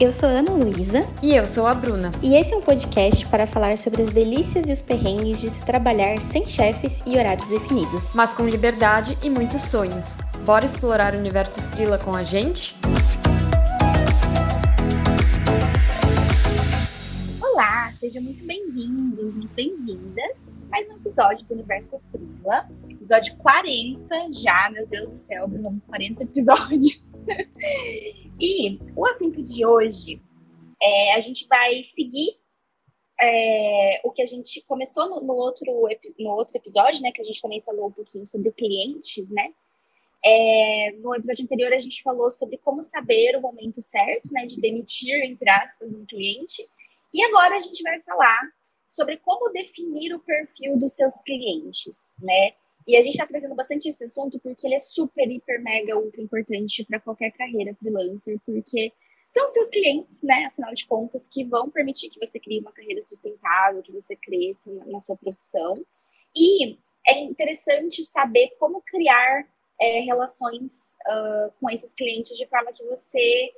Eu sou Ana Luísa. E eu sou a Bruna. E esse é um podcast para falar sobre as delícias e os perrengues de se trabalhar sem chefes e horários definidos. Mas com liberdade e muitos sonhos. Bora explorar o universo Frila com a gente? Olá, sejam muito bem-vindos, muito bem-vindas. Mais um episódio do Universo Frila. Episódio 40 já, meu Deus do céu, vamos 40 episódios. E o assunto de hoje é a gente vai seguir é, o que a gente começou no, no, outro, no outro episódio, né? Que a gente também falou um pouquinho sobre clientes, né? É, no episódio anterior a gente falou sobre como saber o momento certo, né? De demitir, entre aspas, um cliente. E agora a gente vai falar sobre como definir o perfil dos seus clientes, né? E a gente está trazendo bastante esse assunto porque ele é super, hiper, mega, ultra importante para qualquer carreira freelancer, porque são seus clientes, né? Afinal de contas, que vão permitir que você crie uma carreira sustentável, que você cresça na sua profissão. E é interessante saber como criar é, relações uh, com esses clientes de forma que você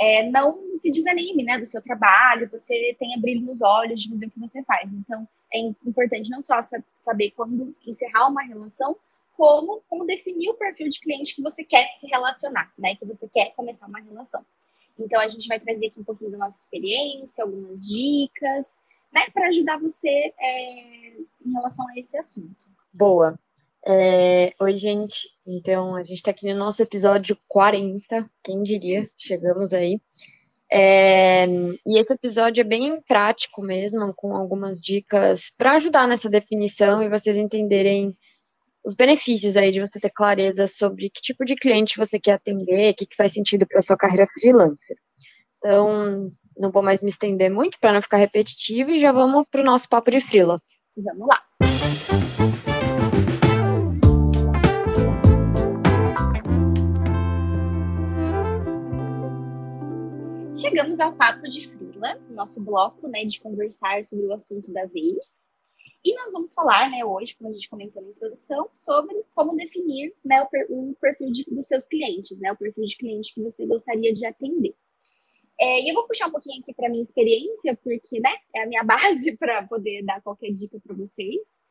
é, não se desanime né, do seu trabalho, você tenha brilho nos olhos de fazer o que você faz. Então, é importante não só saber quando encerrar uma relação, como, como definir o perfil de cliente que você quer se relacionar, né? Que você quer começar uma relação. Então, a gente vai trazer aqui um pouquinho da nossa experiência, algumas dicas, né? Para ajudar você é, em relação a esse assunto. Boa. É, oi, gente. Então, a gente está aqui no nosso episódio 40, quem diria? Chegamos aí. É, e esse episódio é bem prático mesmo, com algumas dicas para ajudar nessa definição e vocês entenderem os benefícios aí de você ter clareza sobre que tipo de cliente você quer atender, o que, que faz sentido para sua carreira freelancer. Então, não vou mais me estender muito para não ficar repetitivo e já vamos para o nosso papo de frila. Vamos lá. Chegamos ao Papo de Frila, nosso bloco né, de conversar sobre o assunto da vez. E nós vamos falar né, hoje, como a gente comentou na introdução, sobre como definir né, o, perfil de, dos seus clientes, né, o perfil de cliente que você gostaria de atender. É, e eu vou puxar um pouquinho aqui para minha experiência, porque né, é a minha base para poder dar qualquer dica para vocês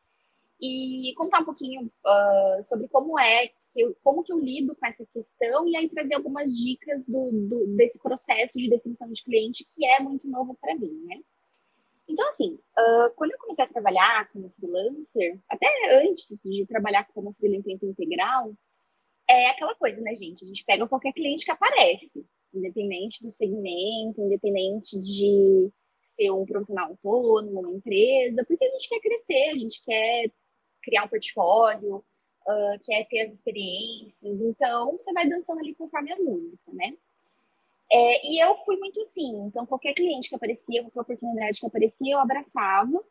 e contar um pouquinho uh, sobre como é que eu, como que eu lido com essa questão e aí trazer algumas dicas do, do desse processo de definição de cliente que é muito novo para mim, né? Então, assim, uh, quando eu comecei a trabalhar como freelancer, até antes de trabalhar como freelancer em tempo integral, é aquela coisa, né, gente? A gente pega qualquer cliente que aparece, independente do segmento, independente de ser um profissional autônomo, uma empresa, porque a gente quer crescer, a gente quer criar um portfólio, uh, quer ter as experiências. Então, você vai dançando ali conforme a música, né? É, e eu fui muito assim. Então, qualquer cliente que aparecia, qualquer oportunidade que aparecia, eu abraçava.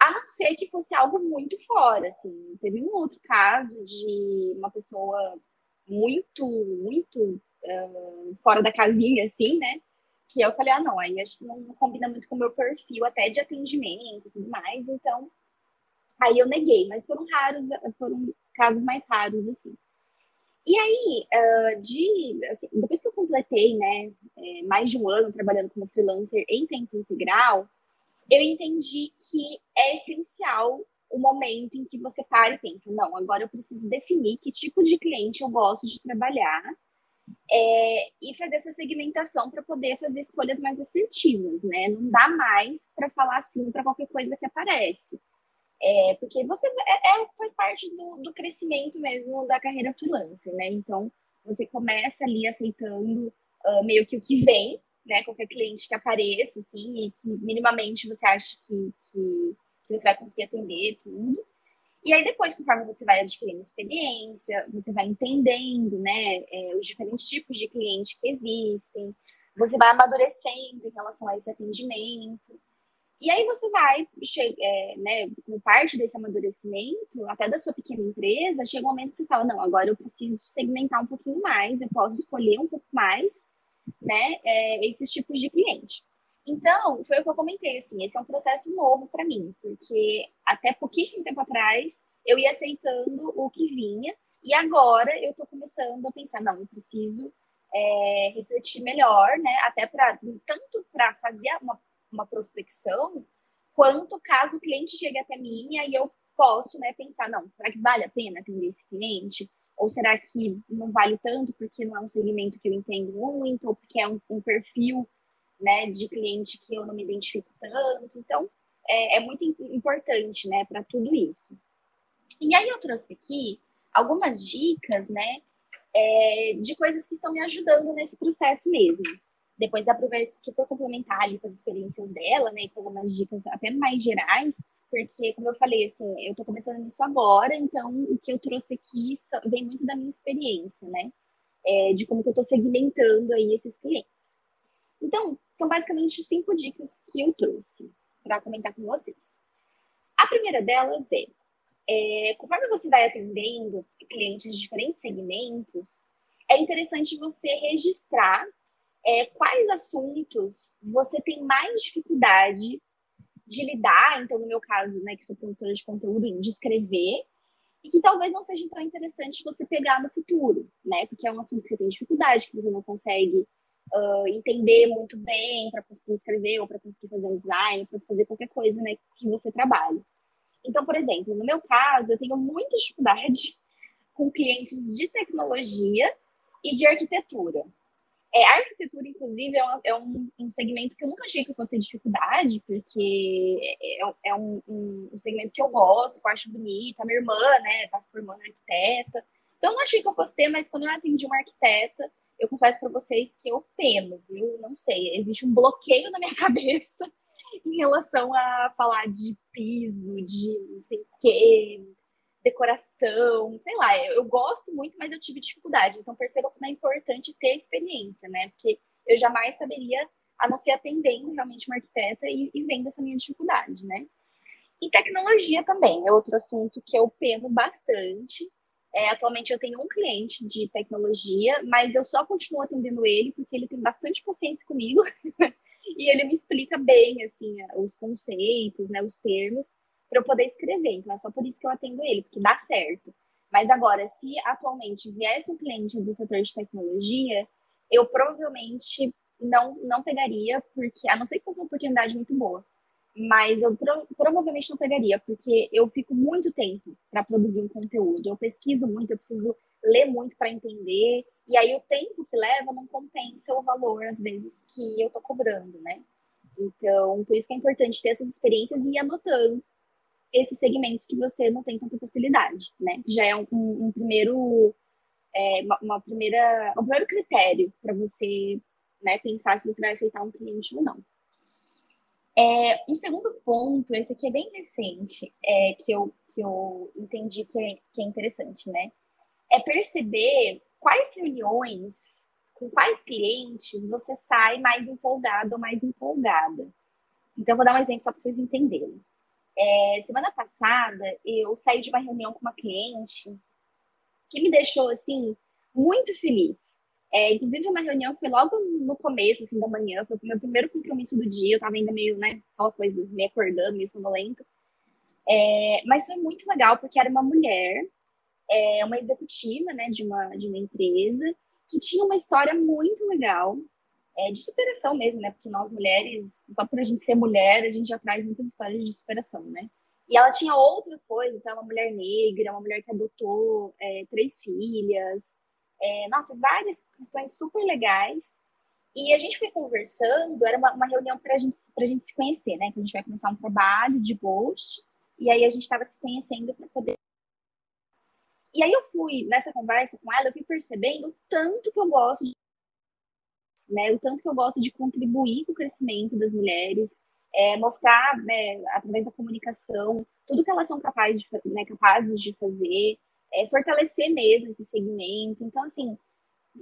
A não ser que fosse algo muito fora, assim. Teve um outro caso de uma pessoa muito, muito uh, fora da casinha, assim, né? Que eu falei, ah, não, aí acho que não combina muito com o meu perfil, até de atendimento e tudo mais. Então, Aí eu neguei, mas foram raros, foram casos mais raros, assim. E aí, uh, de, assim, depois que eu completei, né, é, mais de um ano trabalhando como freelancer em tempo integral, eu entendi que é essencial o momento em que você para e pensa, não, agora eu preciso definir que tipo de cliente eu gosto de trabalhar é, e fazer essa segmentação para poder fazer escolhas mais assertivas, né? Não dá mais para falar sim para qualquer coisa que aparece. É, porque você é, é, faz parte do, do crescimento mesmo da carreira freelancer, né? Então, você começa ali aceitando uh, meio que o que vem, né? Qualquer cliente que apareça, assim, e que minimamente você acha que, que, que você vai conseguir atender tudo. E aí, depois, conforme você vai adquirindo experiência, você vai entendendo, né, é, os diferentes tipos de cliente que existem, você vai amadurecendo em relação a esse atendimento. E aí você vai, é, né, com parte desse amadurecimento, até da sua pequena empresa, chega um momento que você fala, não, agora eu preciso segmentar um pouquinho mais, eu posso escolher um pouco mais, né, é, esses tipos de cliente. Então, foi o que eu comentei, assim, esse é um processo novo para mim, porque até pouquíssimo tempo atrás eu ia aceitando o que vinha, e agora eu estou começando a pensar, não, eu preciso é, refletir melhor, né? Até para tanto para fazer uma, uma prospecção, quanto caso o cliente chegue até mim e eu posso, né, pensar, não, será que vale a pena atender esse cliente? Ou será que não vale tanto porque não é um segmento que eu entendo muito, ou porque é um, um perfil né, de cliente que eu não me identifico tanto. Então, é, é muito importante, né, para tudo isso. E aí eu trouxe aqui algumas dicas, né, é, de coisas que estão me ajudando nesse processo mesmo. Depois vai super complementar ali com as experiências dela, né, com algumas dicas até mais gerais, porque, como eu falei, assim, eu tô começando nisso agora, então o que eu trouxe aqui vem muito da minha experiência, né, é, de como que eu tô segmentando aí esses clientes. Então, são basicamente cinco dicas que eu trouxe para comentar com vocês. A primeira delas é, é, conforme você vai atendendo clientes de diferentes segmentos, é interessante você registrar é, quais assuntos você tem mais dificuldade de lidar, então no meu caso, né, que sou produtora de conteúdo, de escrever, e que talvez não seja tão interessante você pegar no futuro, né, porque é um assunto que você tem dificuldade, que você não consegue uh, entender muito bem para conseguir escrever ou para conseguir fazer um design, para fazer qualquer coisa né, que você trabalhe. Então, por exemplo, no meu caso, eu tenho muita dificuldade com clientes de tecnologia e de arquitetura. É, a arquitetura, inclusive, é, um, é um, um, segmento que eu nunca achei que eu fosse ter dificuldade, porque é, é, um, um, segmento que eu gosto, que eu acho bonito. A minha irmã, né, tá se formando arquiteta. Então, não achei que eu fosse ter, mas quando eu atendi uma arquiteta, eu confesso para vocês que eu peno, viu? Não sei, existe um bloqueio na minha cabeça em relação a falar de piso, de não sei o quê, decoração, sei lá. Eu, gosto muito, mas eu tive dificuldade. Então perceba como é importante ter experiência, né? Porque eu jamais saberia, a não ser atendendo realmente uma arquiteta e, e vendo essa minha dificuldade, né? E tecnologia também é outro assunto que eu peno bastante. É, atualmente eu tenho um cliente de tecnologia, mas eu só continuo atendendo ele porque ele tem bastante paciência comigo e ele me explica bem assim os conceitos, né, os termos para eu poder escrever. Então é só por isso que eu atendo ele, porque dá certo. Mas agora, se atualmente viesse um cliente do setor de tecnologia, eu provavelmente não não pegaria, porque a não ser que fosse uma oportunidade muito boa mas eu pro, provavelmente não pegaria, porque eu fico muito tempo para produzir um conteúdo. Eu pesquiso muito, eu preciso ler muito para entender, e aí o tempo que leva não compensa o valor, às vezes, que eu estou cobrando, né? Então, por isso que é importante ter essas experiências e ir anotando esses segmentos que você não tem tanta facilidade, né? Já é um, um primeiro, é, uma, uma, primeira, um primeiro critério para você né, pensar se você vai aceitar um cliente ou não. É, um segundo ponto, esse aqui é bem recente, é, que, eu, que eu entendi que é, que é interessante, né? É perceber quais reuniões, com quais clientes você sai mais empolgado ou mais empolgada. Então, vou dar um exemplo só para vocês entenderem. É, semana passada, eu saí de uma reunião com uma cliente que me deixou, assim, muito feliz. É, inclusive, uma reunião foi logo no começo, assim, da manhã, foi o meu primeiro compromisso do dia, eu tava ainda meio, né, aquela coisa, me acordando, meio sonolenta. É, mas foi muito legal, porque era uma mulher, é, uma executiva, né, de uma, de uma empresa, que tinha uma história muito legal, é, de superação mesmo, né, porque nós mulheres, só por a gente ser mulher, a gente já traz muitas histórias de superação, né. E ela tinha outras coisas, então, uma mulher negra, uma mulher que adotou é, três filhas, é, nossa, várias questões super legais. E a gente foi conversando, era uma, uma reunião para gente, a gente se conhecer, né? Que a gente vai começar um trabalho de ghost, e aí a gente estava se conhecendo para poder. E aí eu fui, nessa conversa com ela, eu fui percebendo o tanto que eu gosto de. Né, o tanto que eu gosto de contribuir com o crescimento das mulheres, é, mostrar, né, através da comunicação, tudo que elas são capazes de, né, capazes de fazer, é, fortalecer mesmo esse segmento. Então, assim,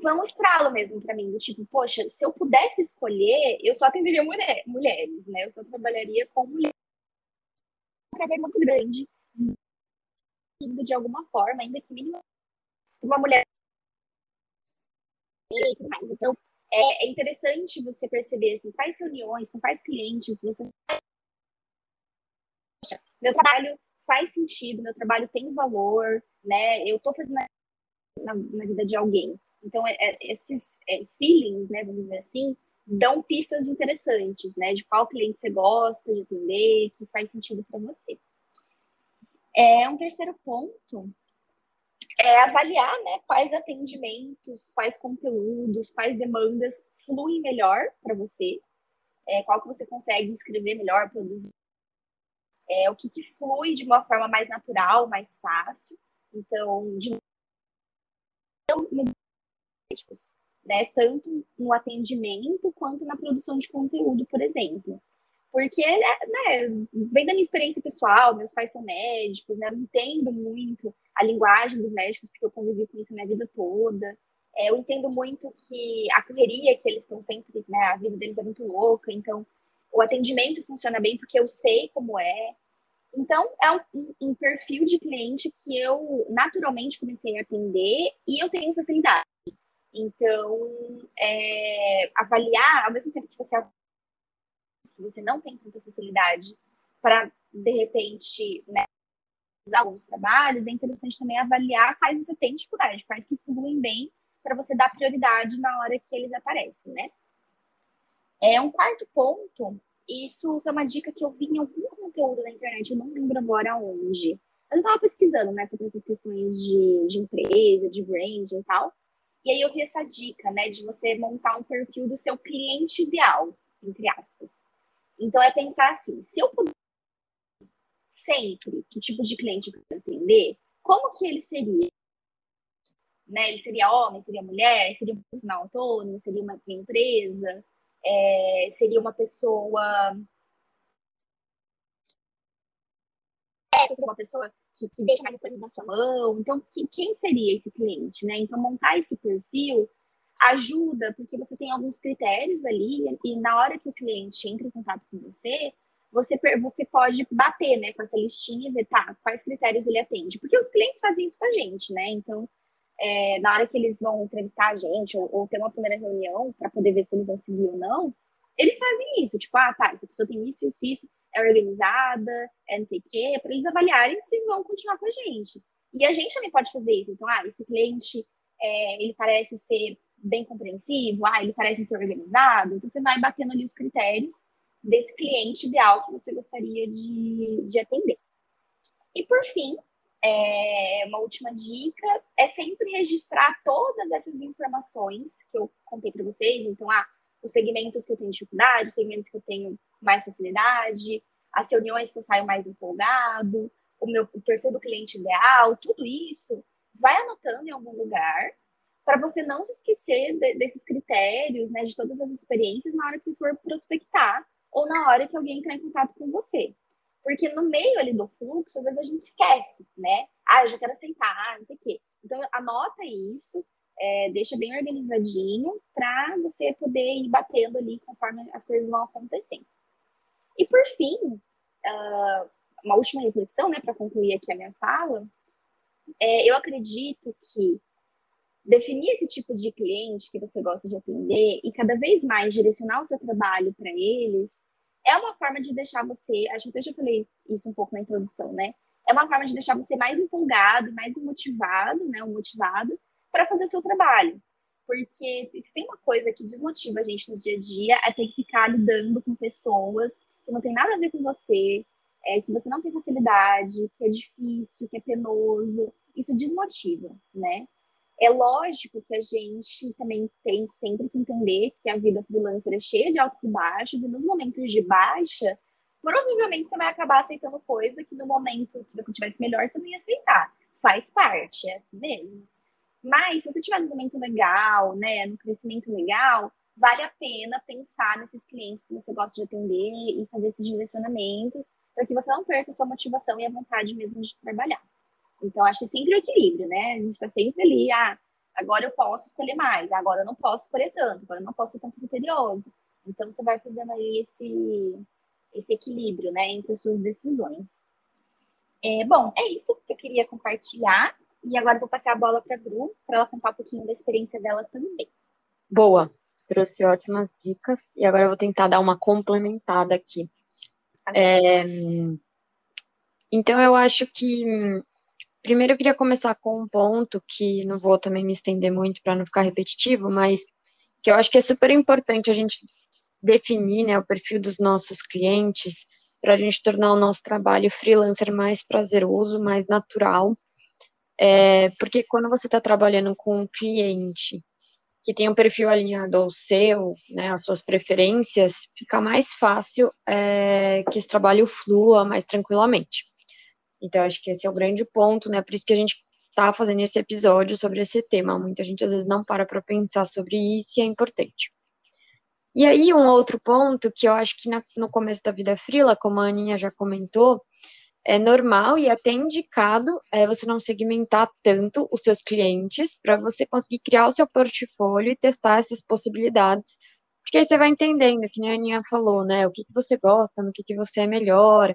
foi um estralo mesmo para mim, do tipo, poxa, se eu pudesse escolher, eu só atenderia mulher, mulheres, né? Eu só trabalharia com mulheres. Um prazer muito grande, de alguma forma, ainda que mínimo uma mulher. Então, é, é interessante você perceber assim, quais reuniões, com quais clientes você. Meu trabalho faz sentido, meu trabalho tem valor, né? Eu estou fazendo na, na, vida de alguém. Então, é, é, esses é, feelings, né, vamos dizer assim, dão pistas interessantes, né, de qual cliente você gosta de atender, que faz sentido para você. É um terceiro ponto é avaliar, né, quais atendimentos, quais conteúdos, quais demandas fluem melhor para você, é, qual que você consegue escrever melhor, produzir, é, o que, que flui de uma forma mais natural, mais fácil. Então, de né, tanto no atendimento quanto na produção de conteúdo, por exemplo. Porque, né, vem da minha experiência pessoal, meus pais são médicos, né, eu entendo muito a linguagem dos médicos, porque eu convivi com isso minha vida toda. É, eu entendo muito que a correria que eles estão sempre, né, a vida deles é muito louca, então o atendimento funciona bem porque eu sei como é. Então, é um, um perfil de cliente que eu naturalmente comecei a atender e eu tenho facilidade. Então, é, avaliar, ao mesmo tempo que você que você não tem tanta facilidade para, de repente, né, alguns trabalhos, é interessante também avaliar quais você tem dificuldade, quais que fluem bem para você dar prioridade na hora que eles aparecem, né? É um quarto ponto, isso foi uma dica que eu vi em algum conteúdo na internet, eu não lembro agora onde. Mas eu estava pesquisando, né, sobre essas questões de, de empresa, de branding e tal. E aí eu vi essa dica, né, de você montar um perfil do seu cliente ideal, entre aspas. Então é pensar assim, se eu puder sempre que tipo de cliente eu atender, como que ele seria? Né? Ele seria homem, seria mulher, seria um profissional autônomo, seria uma empresa, é, seria uma pessoa seria uma pessoa que, que deixa mais coisas na sua mão. Então, que, quem seria esse cliente, né? Então, montar esse perfil ajuda, porque você tem alguns critérios ali, e na hora que o cliente entra em contato com você, você, você pode bater né, com essa listinha e ver, tá, quais critérios ele atende. Porque os clientes fazem isso com a gente, né? Então, é, na hora que eles vão entrevistar a gente, ou, ou ter uma primeira reunião para poder ver se eles vão seguir ou não, eles fazem isso, tipo, ah, tá, essa pessoa tem isso, isso, isso, é organizada, é não sei o quê, para eles avaliarem se vão continuar com a gente. E a gente também pode fazer isso. Então, ah, esse cliente, é, ele parece ser bem compreensivo, ah, ele parece ser organizado. Então, você vai batendo ali os critérios desse cliente ideal que você gostaria de, de atender. E, por fim, é, uma última dica é sempre registrar todas essas informações que eu contei para vocês. Então, ah, os segmentos que eu tenho dificuldade, os segmentos que eu tenho mais facilidade, as reuniões que eu saio mais empolgado, o meu o perfil do cliente ideal, tudo isso, vai anotando em algum lugar para você não se esquecer de, desses critérios, né, de todas as experiências na hora que você for prospectar ou na hora que alguém entrar em contato com você. Porque no meio ali do fluxo, às vezes a gente esquece, né? Ah, eu já quero aceitar, não sei o quê. Então, anota isso, é, deixa bem organizadinho para você poder ir batendo ali conforme as coisas vão acontecendo. E por fim, uh, uma última reflexão, né, para concluir aqui a minha fala, é, eu acredito que definir esse tipo de cliente que você gosta de atender e cada vez mais direcionar o seu trabalho para eles é uma forma de deixar você, acho que até já falei isso um pouco na introdução, né? É uma forma de deixar você mais empolgado, mais motivado, né? motivado para fazer o seu trabalho. Porque se tem uma coisa que desmotiva a gente no dia a dia é ter que ficar lidando com pessoas que não tem nada a ver com você, é, que você não tem facilidade, que é difícil, que é penoso. Isso desmotiva, né? É lógico que a gente também tem sempre que entender que a vida freelancer é cheia de altos e baixos, e nos momentos de baixa, provavelmente você vai acabar aceitando coisa que no momento que você tivesse melhor, você não ia aceitar. Faz parte, é assim mesmo. Mas se você tiver num momento legal, né, no crescimento legal, vale a pena pensar nesses clientes que você gosta de atender e fazer esses direcionamentos para que você não perca sua motivação e a vontade mesmo de trabalhar. Então, acho que é sempre o equilíbrio, né? A gente está sempre ali, ah, agora eu posso escolher mais, agora eu não posso escolher tanto, agora eu não posso ser tão criterioso. Então, você vai fazendo aí esse, esse equilíbrio, né, entre as suas decisões. É, bom, é isso que eu queria compartilhar. E agora eu vou passar a bola para a Bru, para ela contar um pouquinho da experiência dela também. Boa, trouxe ótimas dicas. E agora eu vou tentar dar uma complementada aqui. Tá é, então, eu acho que primeiro eu queria começar com um ponto que não vou também me estender muito para não ficar repetitivo, mas que eu acho que é super importante a gente definir né, o perfil dos nossos clientes para a gente tornar o nosso trabalho freelancer mais prazeroso, mais natural. É, porque quando você está trabalhando com um cliente que tem um perfil alinhado ao seu, né, às suas preferências, fica mais fácil é, que esse trabalho flua mais tranquilamente. Então, acho que esse é o grande ponto, né? Por isso que a gente está fazendo esse episódio sobre esse tema. Muita gente às vezes não para para pensar sobre isso e é importante. E aí, um outro ponto que eu acho que na, no começo da vida frila, como a Aninha já comentou, é normal e até indicado é você não segmentar tanto os seus clientes para você conseguir criar o seu portfólio e testar essas possibilidades. Porque aí você vai entendendo, que nem a Aninha falou, né? O que, que você gosta, no que, que você é melhor.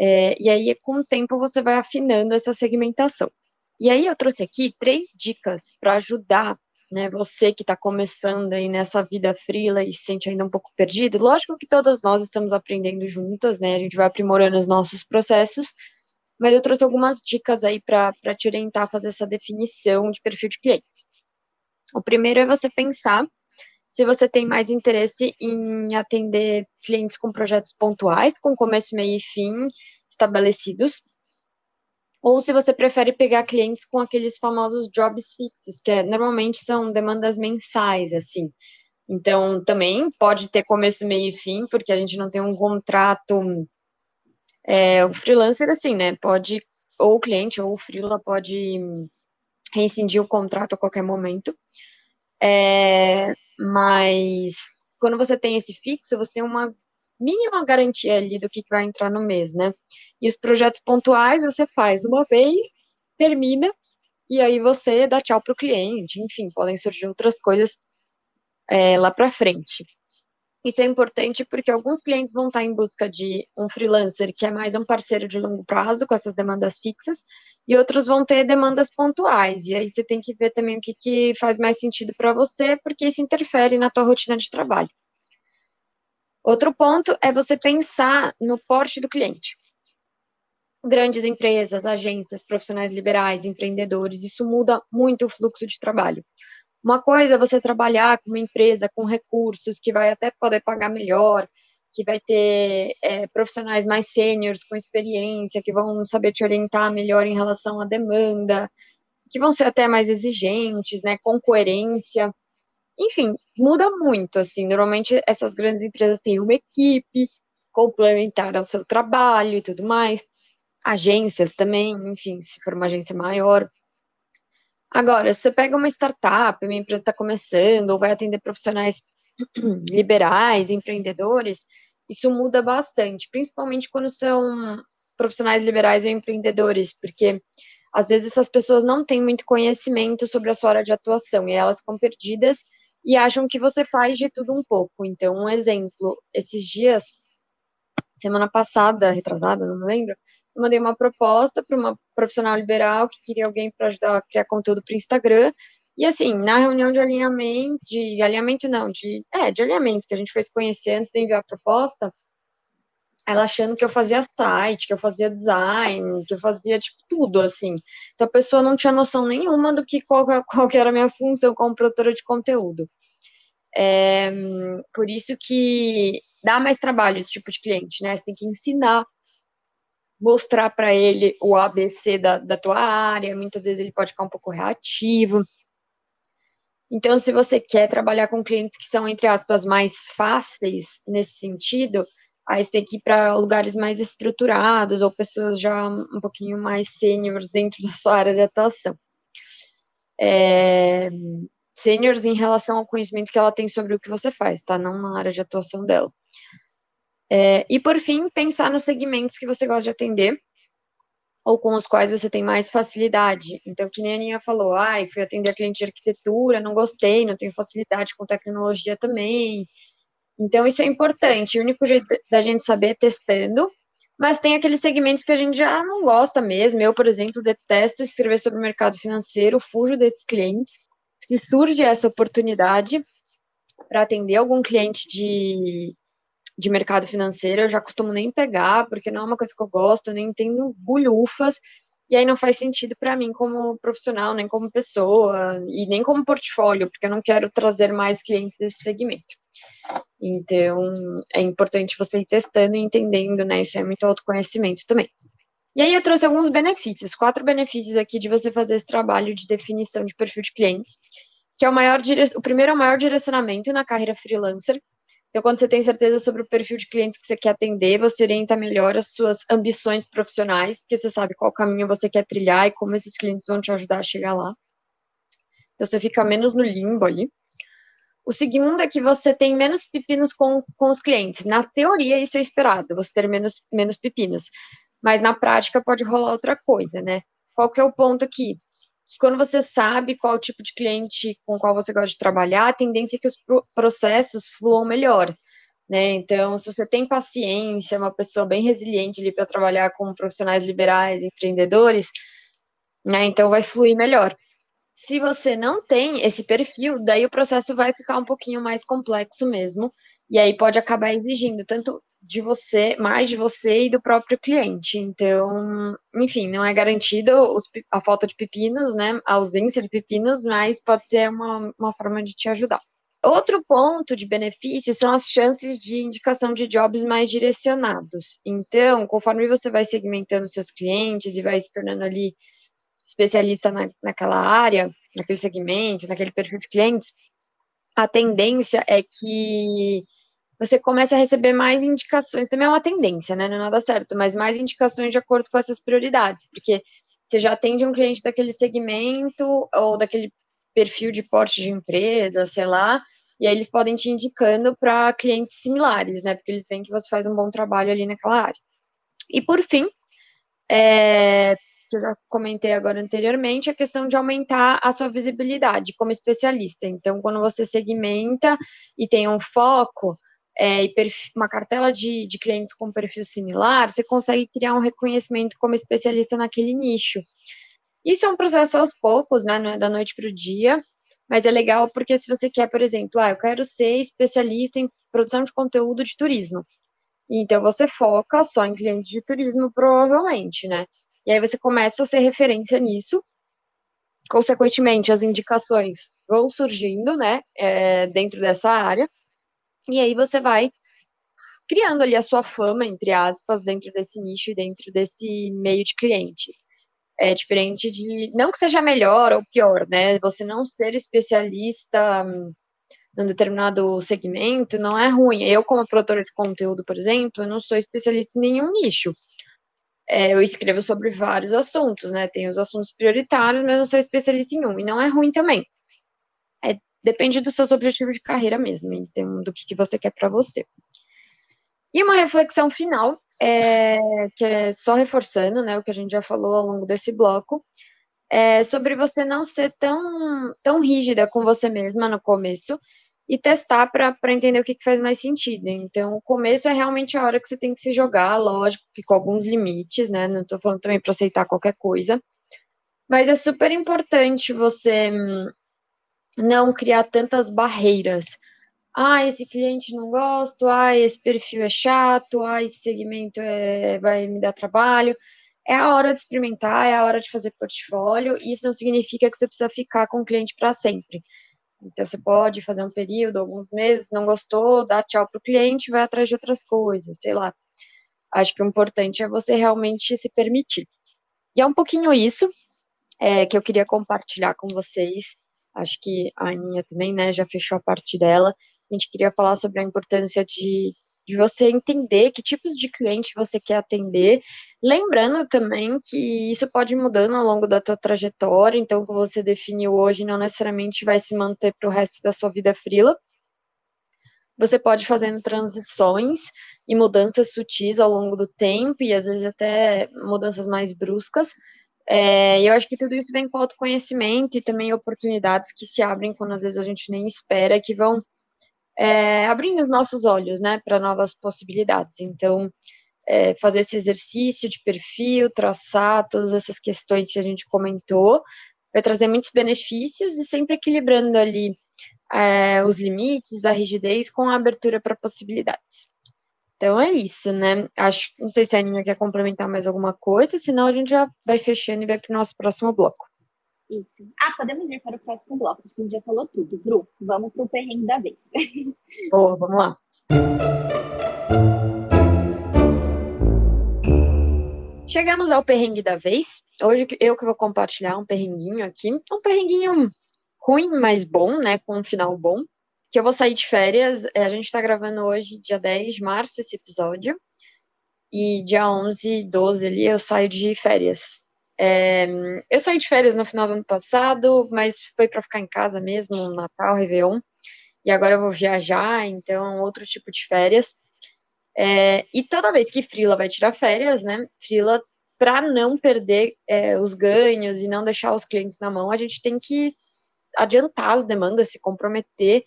É, e aí, com o tempo, você vai afinando essa segmentação. E aí, eu trouxe aqui três dicas para ajudar né, você que está começando aí nessa vida frila e se sente ainda um pouco perdido, lógico que todas nós estamos aprendendo juntas, né, a gente vai aprimorando os nossos processos, mas eu trouxe algumas dicas aí para te orientar a fazer essa definição de perfil de clientes. O primeiro é você pensar se você tem mais interesse em atender clientes com projetos pontuais, com começo, meio e fim estabelecidos, ou se você prefere pegar clientes com aqueles famosos jobs fixos, que é, normalmente são demandas mensais, assim. Então, também pode ter começo, meio e fim, porque a gente não tem um contrato. É, o freelancer, assim, né? Pode, ou o cliente, ou o freela pode rescindir o contrato a qualquer momento. É, mas quando você tem esse fixo, você tem uma mínima garantia ali do que, vai entrar no mês, né? E os projetos pontuais você faz uma vez, termina, e aí você dá tchau para o cliente, enfim, podem surgir outras coisas é, lá para frente. Isso é importante porque alguns clientes vão estar em busca de um freelancer que é mais um parceiro de longo prazo com essas demandas fixas, e outros vão ter demandas pontuais. E aí você tem que ver também o que, que faz mais sentido para você, porque isso interfere na tua rotina de trabalho. Outro ponto é você pensar no porte do cliente. Grandes empresas, agências, profissionais liberais, empreendedores, isso muda muito o fluxo de trabalho. Uma coisa é você trabalhar com uma empresa com recursos que vai até poder pagar melhor, que vai ter é, profissionais mais sêniores com experiência, que vão saber te orientar melhor em relação à demanda, que vão ser até mais exigentes, né, com coerência. Enfim, muda muito, assim, normalmente essas grandes empresas têm uma equipe complementar ao seu trabalho e tudo mais, agências também, enfim, se for uma agência maior. Agora, se você pega uma startup, uma empresa está começando, ou vai atender profissionais liberais, empreendedores, isso muda bastante, principalmente quando são profissionais liberais ou empreendedores, porque às vezes essas pessoas não têm muito conhecimento sobre a sua área de atuação e elas ficam perdidas e acham que você faz de tudo um pouco. Então, um exemplo, esses dias, semana passada, retrasada, não lembro, eu mandei uma proposta para uma profissional liberal que queria alguém para ajudar a criar conteúdo para o Instagram. E assim, na reunião de alinhamento, de alinhamento não, de, é, de alinhamento, que a gente se conhecer antes de enviar a proposta, ela achando que eu fazia site, que eu fazia design, que eu fazia, tipo, tudo, assim. Então, a pessoa não tinha noção nenhuma do que, qual, qual que era a minha função como produtora de conteúdo. É, por isso que dá mais trabalho esse tipo de cliente, né? Você tem que ensinar, mostrar para ele o ABC da, da tua área, muitas vezes ele pode ficar um pouco reativo. Então, se você quer trabalhar com clientes que são, entre aspas, mais fáceis nesse sentido, Aí você tem que ir para lugares mais estruturados ou pessoas já um pouquinho mais sêniores dentro da sua área de atuação. É, sêniores em relação ao conhecimento que ela tem sobre o que você faz, tá? Não na área de atuação dela. É, e por fim, pensar nos segmentos que você gosta de atender ou com os quais você tem mais facilidade. Então, que nem a Aninha falou, ai, fui atender cliente de arquitetura, não gostei, não tenho facilidade com tecnologia também, então, isso é importante. O único jeito da gente saber é testando, mas tem aqueles segmentos que a gente já não gosta mesmo. Eu, por exemplo, detesto escrever sobre o mercado financeiro, fujo desses clientes. Se surge essa oportunidade para atender algum cliente de, de mercado financeiro, eu já costumo nem pegar, porque não é uma coisa que eu gosto, eu nem entendo bulhufas. e aí não faz sentido para mim como profissional, nem como pessoa, e nem como portfólio, porque eu não quero trazer mais clientes desse segmento. Então, é importante você ir testando e entendendo, né? Isso é muito autoconhecimento também. E aí eu trouxe alguns benefícios, quatro benefícios aqui de você fazer esse trabalho de definição de perfil de clientes, que é o maior dire... o primeiro é o maior direcionamento na carreira freelancer. Então, quando você tem certeza sobre o perfil de clientes que você quer atender, você orienta melhor as suas ambições profissionais, porque você sabe qual caminho você quer trilhar e como esses clientes vão te ajudar a chegar lá. Então, você fica menos no limbo ali. O segundo é que você tem menos pepinos com, com os clientes. Na teoria, isso é esperado, você ter menos, menos pepinos. Mas na prática pode rolar outra coisa, né? Qual que é o ponto aqui? Que quando você sabe qual tipo de cliente com qual você gosta de trabalhar, a tendência é que os processos fluam melhor. Né? Então, se você tem paciência, uma pessoa bem resiliente ali para trabalhar com profissionais liberais, empreendedores, né? Então vai fluir melhor. Se você não tem esse perfil, daí o processo vai ficar um pouquinho mais complexo mesmo, e aí pode acabar exigindo tanto de você, mais de você e do próprio cliente. Então, enfim, não é garantido os, a falta de pepinos, né? A ausência de pepinos, mas pode ser uma, uma forma de te ajudar. Outro ponto de benefício são as chances de indicação de jobs mais direcionados. Então, conforme você vai segmentando seus clientes e vai se tornando ali especialista na, naquela área, naquele segmento, naquele perfil de clientes, a tendência é que você comece a receber mais indicações. Também é uma tendência, né? Não é nada certo, mas mais indicações de acordo com essas prioridades, porque você já atende um cliente daquele segmento ou daquele perfil de porte de empresa, sei lá, e aí eles podem te indicando para clientes similares, né? Porque eles veem que você faz um bom trabalho ali naquela área. E por fim, é, que eu já comentei agora anteriormente, a questão de aumentar a sua visibilidade como especialista. Então, quando você segmenta e tem um foco, é, e uma cartela de, de clientes com perfil similar, você consegue criar um reconhecimento como especialista naquele nicho. Isso é um processo aos poucos, né? Não é da noite para o dia, mas é legal porque se você quer, por exemplo, ah, eu quero ser especialista em produção de conteúdo de turismo. Então você foca só em clientes de turismo, provavelmente, né? E aí você começa a ser referência nisso. Consequentemente, as indicações vão surgindo, né, é, dentro dessa área. E aí você vai criando ali a sua fama, entre aspas, dentro desse nicho e dentro desse meio de clientes. É diferente de, não que seja melhor ou pior, né, você não ser especialista hum, num determinado segmento não é ruim. Eu, como produtora de conteúdo, por exemplo, eu não sou especialista em nenhum nicho é, eu escrevo sobre vários assuntos, né? Tem os assuntos prioritários, mas eu sou especialista em um, e não é ruim também. Depende dos seus objetivos de carreira mesmo, então, do que, que você quer para você. E uma reflexão final, é, que é só reforçando né, o que a gente já falou ao longo desse bloco, é sobre você não ser tão, tão rígida com você mesma no começo e testar para entender o que, que, faz mais sentido. Então, o começo é realmente a hora que você tem que se jogar, lógico que com alguns limites, né? Não estou falando também para aceitar qualquer coisa, mas é super importante você hum, não criar tantas barreiras. Ah, esse cliente não gosto, ah, esse perfil é chato, ah, esse segmento é, vai me dar trabalho. É a hora de experimentar, é a hora de fazer portfólio, e isso não significa que você precisa ficar com o cliente para sempre então, você pode fazer um período, alguns meses, não gostou, dá tchau para o cliente, vai atrás de outras coisas, sei lá. Acho que o importante é você realmente se permitir. E é um pouquinho isso é, que eu queria compartilhar com vocês. Acho que a Aninha também, né, já fechou a parte dela. A gente queria falar sobre a importância de de você entender que tipos de cliente você quer atender, lembrando também que isso pode ir mudando ao longo da tua trajetória, então o que você definiu hoje não necessariamente vai se manter para o resto da sua vida frila. Você pode fazendo transições e mudanças sutis ao longo do tempo, e às vezes até mudanças mais bruscas, é, eu acho que tudo isso vem com autoconhecimento e também oportunidades que se abrem quando às vezes a gente nem espera, que vão é, abrindo os nossos olhos, né, para novas possibilidades. Então, é, fazer esse exercício de perfil, traçar todas essas questões que a gente comentou, vai trazer muitos benefícios e sempre equilibrando ali é, os limites, a rigidez com a abertura para possibilidades. Então é isso, né? Acho, não sei se a Aninha quer complementar mais alguma coisa, senão a gente já vai fechando e vai para o nosso próximo bloco. Isso. Ah, podemos ir para o próximo bloco. Acho que a gente já falou tudo. Bru, vamos para o perrengue da vez. Boa, vamos lá. Chegamos ao perrengue da vez. Hoje eu que vou compartilhar um perrenguinho aqui. Um perrenguinho ruim, mas bom, né? Com um final bom que eu vou sair de férias. É, a gente está gravando hoje, dia 10 de março, esse episódio. E dia 11, 12 ali, eu saio de férias. É, eu saí de férias no final do ano passado, mas foi para ficar em casa mesmo, Natal, Réveillon. E agora eu vou viajar, então outro tipo de férias. É, e toda vez que Frila vai tirar férias, né? Frila, para não perder é, os ganhos e não deixar os clientes na mão, a gente tem que adiantar as demandas, se comprometer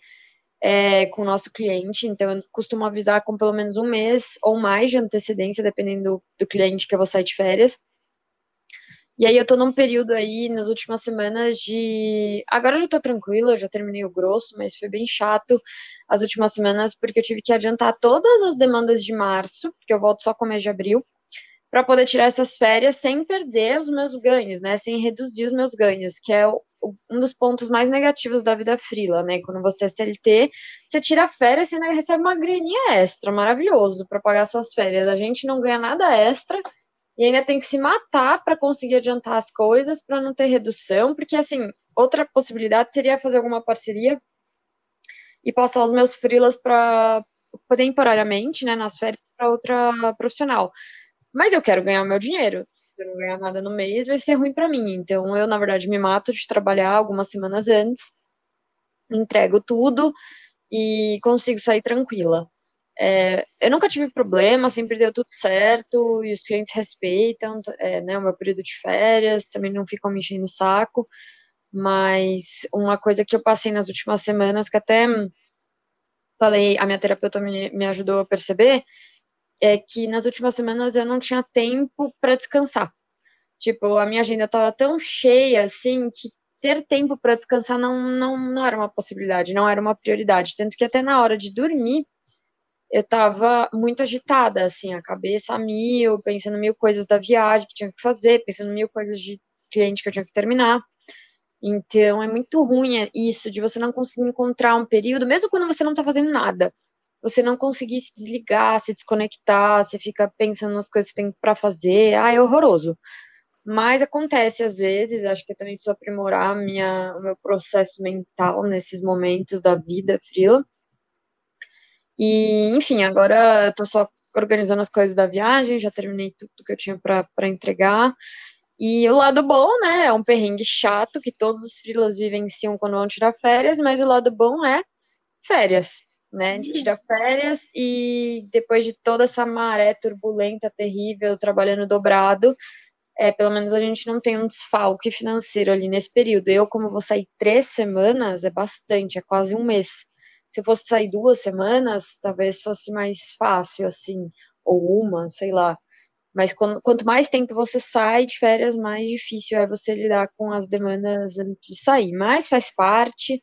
é, com o nosso cliente, então eu costumo avisar com pelo menos um mês ou mais de antecedência, dependendo do, do cliente que eu vou sair de férias. E aí eu tô num período aí, nas últimas semanas, de. Agora eu já tô tranquila, já terminei o grosso, mas foi bem chato as últimas semanas, porque eu tive que adiantar todas as demandas de março, porque eu volto só com o mês de abril, para poder tirar essas férias sem perder os meus ganhos, né? Sem reduzir os meus ganhos, que é o, um dos pontos mais negativos da vida frila, né? Quando você é CLT, você tira férias e ainda recebe uma graninha extra, maravilhoso, para pagar suas férias. A gente não ganha nada extra e ainda tem que se matar para conseguir adiantar as coisas, para não ter redução, porque assim, outra possibilidade seria fazer alguma parceria e passar os meus frilas para temporariamente, né, nas férias para outra profissional. Mas eu quero ganhar meu dinheiro se eu não ganhar nada no mês, vai ser ruim para mim. Então, eu, na verdade, me mato de trabalhar algumas semanas antes, entrego tudo e consigo sair tranquila. É, eu nunca tive problema, sempre deu tudo certo e os clientes respeitam é, né, o meu período de férias, também não ficam me enchendo o saco. Mas uma coisa que eu passei nas últimas semanas, que até falei, a minha terapeuta me, me ajudou a perceber, é que nas últimas semanas eu não tinha tempo para descansar. Tipo, a minha agenda estava tão cheia, assim, que ter tempo para descansar não, não, não era uma possibilidade, não era uma prioridade. Tanto que até na hora de dormir, eu estava muito agitada, assim, a cabeça a mil, pensando mil coisas da viagem que tinha que fazer, pensando mil coisas de cliente que eu tinha que terminar. Então, é muito ruim isso de você não conseguir encontrar um período, mesmo quando você não está fazendo nada você não conseguir se desligar, se desconectar, você fica pensando nas coisas que tem para fazer, ah, é horroroso. Mas acontece às vezes, acho que eu também preciso aprimorar minha, o meu processo mental nesses momentos da vida fria. E, enfim, agora eu tô só organizando as coisas da viagem, já terminei tudo que eu tinha para entregar. E o lado bom, né, é um perrengue chato que todos os frilas vivenciam quando vão tirar férias, mas o lado bom é férias né? De tirar férias e depois de toda essa maré turbulenta, terrível, trabalhando dobrado, é, pelo menos a gente não tem um desfalque financeiro ali nesse período. Eu, como vou sair três semanas, é bastante, é quase um mês. Se eu fosse sair duas semanas, talvez fosse mais fácil, assim, ou uma, sei lá. Mas quando, quanto mais tempo você sai de férias, mais difícil é você lidar com as demandas antes de sair. Mas faz parte,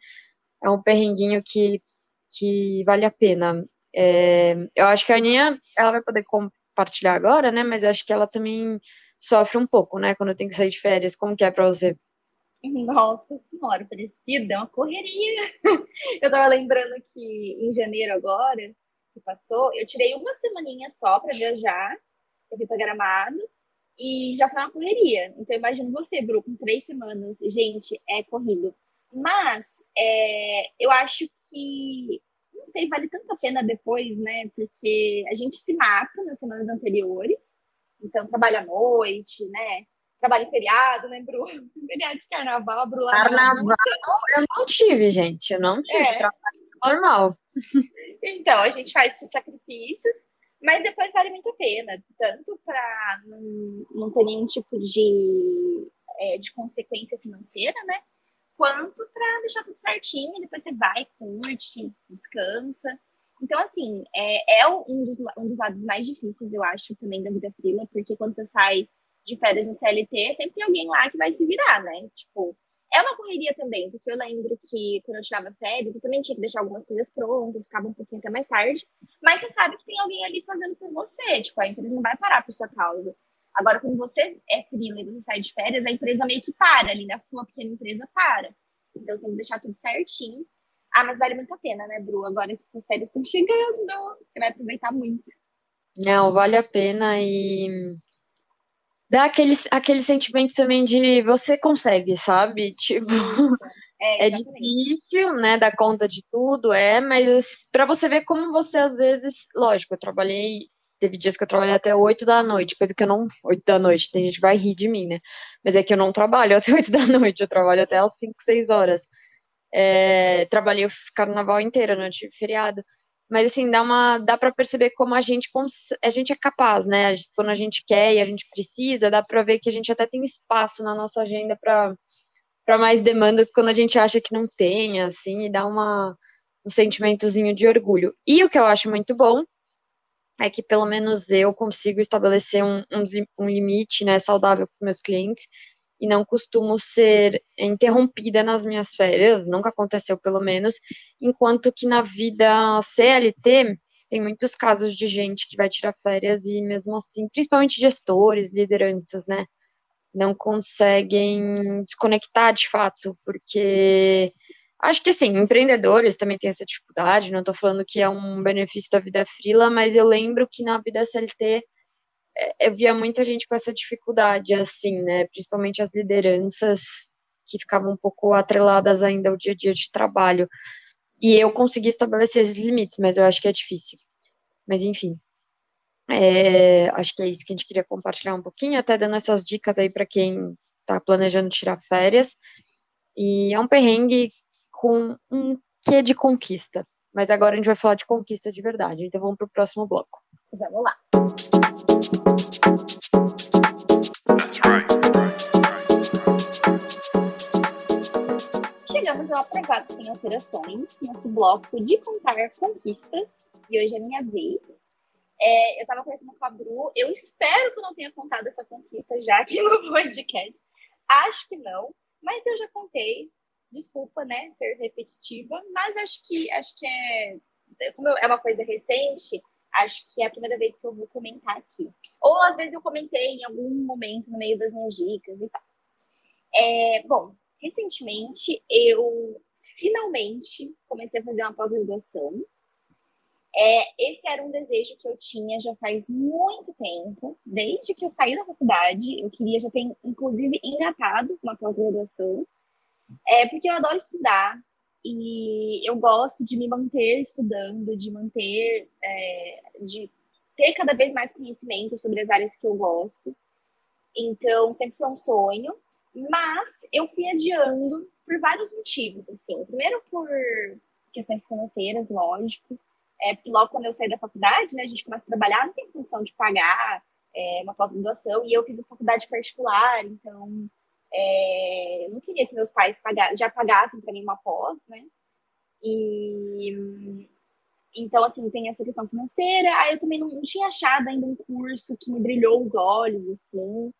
é um perrenguinho que que vale a pena. É, eu acho que a Aninha, ela vai poder compartilhar agora, né? Mas eu acho que ela também sofre um pouco, né? Quando tem que sair de férias. Como que é para você? Nossa senhora, parecida, é uma correria. Eu tava lembrando que em janeiro agora, que passou, eu tirei uma semaninha só para viajar. Eu fui pra Gramado e já foi uma correria. Então, imagino você, Bru, com três semanas. Gente, é corrido. Mas é, eu acho que, não sei, vale tanto a pena depois, né? Porque a gente se mata nas semanas anteriores, então trabalha à noite, né? Trabalha em feriado, né, Bru? Feriado de carnaval, Bru. Carnaval eu não tive, gente, eu não tive é. trabalho normal. Então, a gente faz esses sacrifícios, mas depois vale muito a pena, tanto para não, não ter nenhum tipo de, é, de consequência financeira, né? Quanto para deixar tudo certinho, e depois você vai, curte, descansa. Então, assim, é, é um, dos, um dos lados mais difíceis, eu acho, também da vida frila, porque quando você sai de férias no CLT, sempre tem alguém lá que vai se virar, né? Tipo, É uma correria também, porque eu lembro que quando eu tirava férias, eu também tinha que deixar algumas coisas prontas, ficava um pouquinho até mais tarde. Mas você sabe que tem alguém ali fazendo por você, tipo, a empresa não vai parar por sua causa. Agora, quando você é freelancer você sai de férias, a empresa meio que para ali, na sua pequena empresa para. Então, você tem que deixar tudo certinho. Ah, mas vale muito a pena, né, Bru? Agora que suas férias estão chegando, você vai aproveitar muito. Não, vale a pena e dá aquele, aquele sentimento também de você consegue, sabe? Tipo, é, é difícil, né, dar conta de tudo, é, mas para você ver como você às vezes, lógico, eu trabalhei, teve dias que eu trabalhei até 8 da noite, coisa que eu não, 8 da noite, tem gente que vai rir de mim, né? Mas é que eu não trabalho até 8 da noite, eu trabalho até às 5, 6 horas. É, trabalhei o carnaval inteiro, não tive feriado. Mas assim, dá uma dá para perceber como a gente a gente é capaz, né? Quando a gente quer e a gente precisa, dá para ver que a gente até tem espaço na nossa agenda para mais demandas quando a gente acha que não tem, assim, e dá uma um sentimentozinho de orgulho. E o que eu acho muito bom é que pelo menos eu consigo estabelecer um, um, um limite, né, saudável com meus clientes e não costumo ser interrompida nas minhas férias, nunca aconteceu pelo menos, enquanto que na vida CLT tem muitos casos de gente que vai tirar férias e mesmo assim, principalmente gestores, lideranças, né, não conseguem desconectar de fato, porque acho que assim, empreendedores também têm essa dificuldade, não estou falando que é um benefício da vida frila, mas eu lembro que na vida CLT é, eu via muita gente com essa dificuldade, assim, né? Principalmente as lideranças que ficavam um pouco atreladas ainda ao dia a dia de trabalho. E eu consegui estabelecer esses limites, mas eu acho que é difícil. Mas enfim. É, acho que é isso que a gente queria compartilhar um pouquinho, até dando essas dicas aí para quem está planejando tirar férias. E é um perrengue com um quê de conquista. Mas agora a gente vai falar de conquista de verdade. Então vamos para o próximo bloco. Vamos lá. Chegamos ao aprovado sem alterações, nosso bloco de contar conquistas, e hoje é minha vez. É, eu estava conversando com a Bru, eu espero que eu não tenha contado essa conquista já aqui no podcast. Acho que não, mas eu já contei. Desculpa, né, ser repetitiva, mas acho que acho que é como é uma coisa recente, acho que é a primeira vez que eu vou comentar aqui. Ou às vezes eu comentei em algum momento no meio das minhas dicas e tal. É, bom, recentemente eu finalmente comecei a fazer uma pós-graduação. É, esse era um desejo que eu tinha já faz muito tempo, desde que eu saí da faculdade. Eu queria já ter, inclusive, engatado uma pós-graduação, é, porque eu adoro estudar, e eu gosto de me manter estudando, de manter, é, de ter cada vez mais conhecimento sobre as áreas que eu gosto. Então, sempre foi um sonho, mas eu fui adiando por vários motivos, assim. Primeiro por questões financeiras, lógico. É, logo quando eu saí da faculdade, né, a gente começa a trabalhar, não tem condição de pagar é, uma pós-graduação, e eu fiz uma faculdade particular, então é, não queria que meus pais pagassem, já pagassem para mim uma pós, né? E então, assim, tem essa questão financeira. Aí eu também não, não tinha achado ainda um curso que me brilhou os olhos, assim.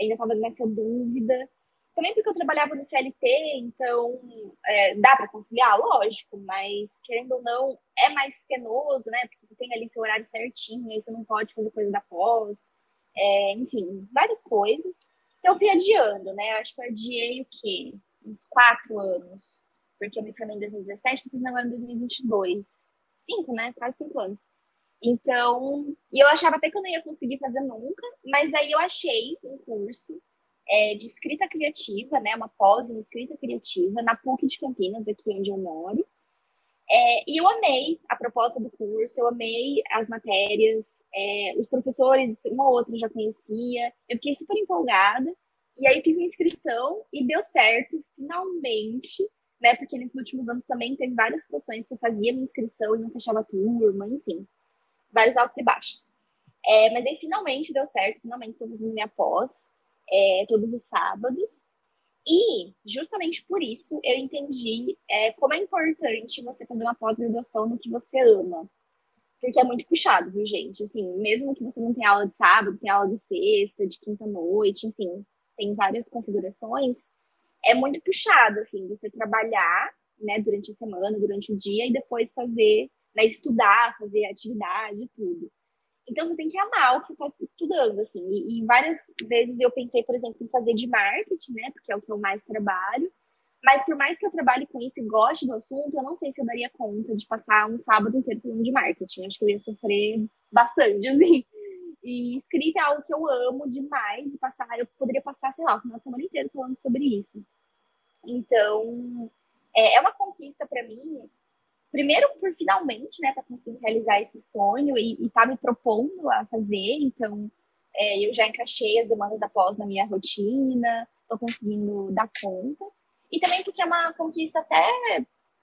Ainda estava nessa dúvida. Também porque eu trabalhava no CLT, então é, dá para conciliar, lógico, mas querendo ou não, é mais penoso, né? Porque tem ali seu horário certinho, aí você não pode fazer coisa da pós. É, enfim, várias coisas. Então, eu fui adiando, né? Acho que eu adiei o quê? Uns quatro anos. Porque eu me formei em 2017, tô fazendo agora em 2022. Cinco, né? Quase cinco anos. Então, e eu achava até que eu não ia conseguir fazer nunca, mas aí eu achei um curso é, de escrita criativa, né? Uma pós em escrita criativa na PUC de Campinas, aqui onde eu moro. É, e eu amei a proposta do curso, eu amei as matérias, é, os professores, uma ou outra já conhecia, eu fiquei super empolgada. E aí fiz minha inscrição e deu certo, finalmente, né? Porque nesses últimos anos também teve várias situações que eu fazia minha inscrição e não fechava turma, enfim, vários altos e baixos. É, mas aí finalmente deu certo, finalmente estou fazendo minha pós, é, todos os sábados. E, justamente por isso, eu entendi é, como é importante você fazer uma pós-graduação no que você ama. Porque é muito puxado, viu, gente? Assim, mesmo que você não tenha aula de sábado, tem aula de sexta, de quinta-noite, enfim, tem várias configurações. é muito puxado, assim, você trabalhar, né, durante a semana, durante o dia, e depois fazer, né, estudar, fazer atividade, tudo. Então você tem que amar o que você está estudando, assim. E, e, várias vezes eu pensei, por exemplo, em fazer de marketing, né? Porque é o que eu mais trabalho. Mas por mais que eu trabalhe com isso e goste do assunto, eu não sei se eu daria conta de passar um sábado inteiro falando de marketing. Acho que eu ia sofrer bastante, assim. E escrita é algo que eu amo demais e passar, eu poderia passar, sei lá, uma semana inteira falando sobre isso. Então, é, é uma conquista para mim primeiro por finalmente, né, tá conseguindo realizar esse sonho e, e tá me propondo a fazer, então é, eu já encaixei as demandas da pós na minha rotina, tô conseguindo dar conta. E também porque é uma conquista até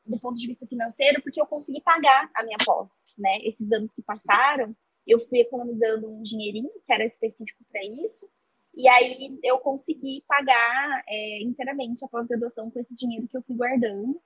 do ponto de vista financeiro, porque eu consegui pagar a minha pós, né? Esses anos que passaram, eu fui economizando um dinheirinho que era específico para isso, e aí eu consegui pagar é, inteiramente a pós-graduação com esse dinheiro que eu fui guardando.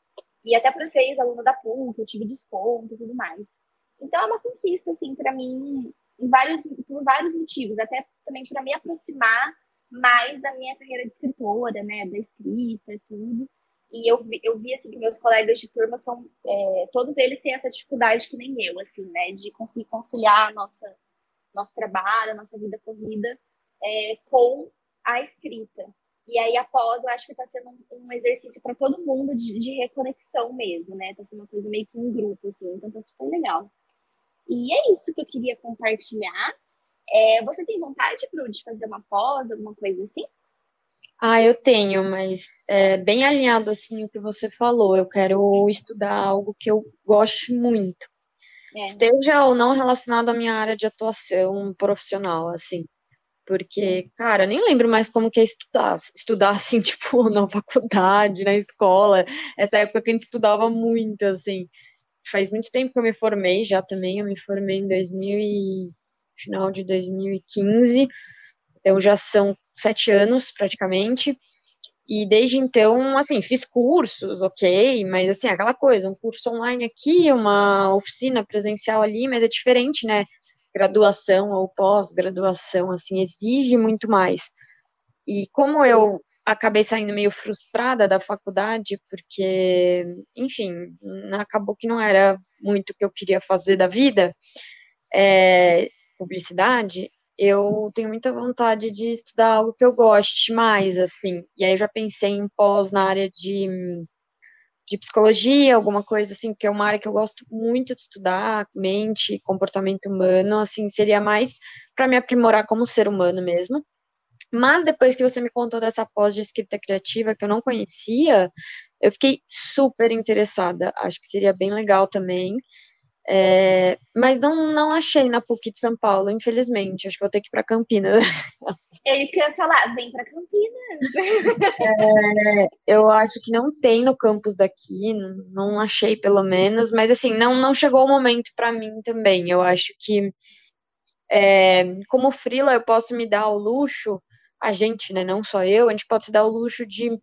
E até por ser ex-aluna da PUC, eu tive desconto e tudo mais. Então é uma conquista, assim, para mim, vários, por vários motivos. Até também para me aproximar mais da minha carreira de escritora, né? Da escrita e tudo. E eu vi, eu vi assim, que meus colegas de turma são. É, todos eles têm essa dificuldade que nem eu, assim, né? De conseguir conciliar nossa, nosso trabalho, a nossa vida corrida é, com a escrita. E aí, após, eu acho que está sendo um, um exercício para todo mundo de, de, reconexão mesmo, né? Está sendo uma coisa meio que em grupo, assim, então tá super legal. E é isso que eu queria compartilhar. É, você tem vontade, Bru, de fazer uma pós, alguma coisa assim? Ah, eu tenho, mas é bem alinhado assim o que você falou. Eu quero estudar algo que eu goste muito. É. Esteja ou não relacionado à minha área de atuação profissional, assim. Porque, cara, nem lembro mais como que é estudar. Estudar, assim, tipo, na faculdade, na escola. Essa época que a gente estudava muito, assim. Faz muito tempo que eu me formei já também. Eu me formei em 2000 e... final de 2015. Então, já são sete anos, praticamente. E desde então, assim, fiz cursos, ok, mas assim, aquela coisa, um curso online aqui, uma oficina presencial ali, mas é diferente, né? Graduação ou pós-graduação, assim, exige muito mais. E como eu acabei saindo meio frustrada da faculdade, porque, enfim, acabou que não era muito o que eu queria fazer da vida, é, publicidade, eu tenho muita vontade de estudar algo que eu goste mais, assim. E aí eu já pensei em pós na área de de psicologia, alguma coisa assim, que é uma área que eu gosto muito de estudar, mente, comportamento humano, assim, seria mais para me aprimorar como ser humano mesmo. Mas depois que você me contou dessa pós de escrita criativa que eu não conhecia, eu fiquei super interessada. Acho que seria bem legal também. É, mas não, não achei na PUC de São Paulo, infelizmente. Acho que vou ter que ir para Campinas. É isso que eu ia falar, vem para Campinas. É, eu acho que não tem no campus daqui, não achei pelo menos, mas assim, não, não chegou o momento para mim também. Eu acho que, é, como frila, eu posso me dar o luxo, a gente, né, não só eu, a gente pode se dar o luxo de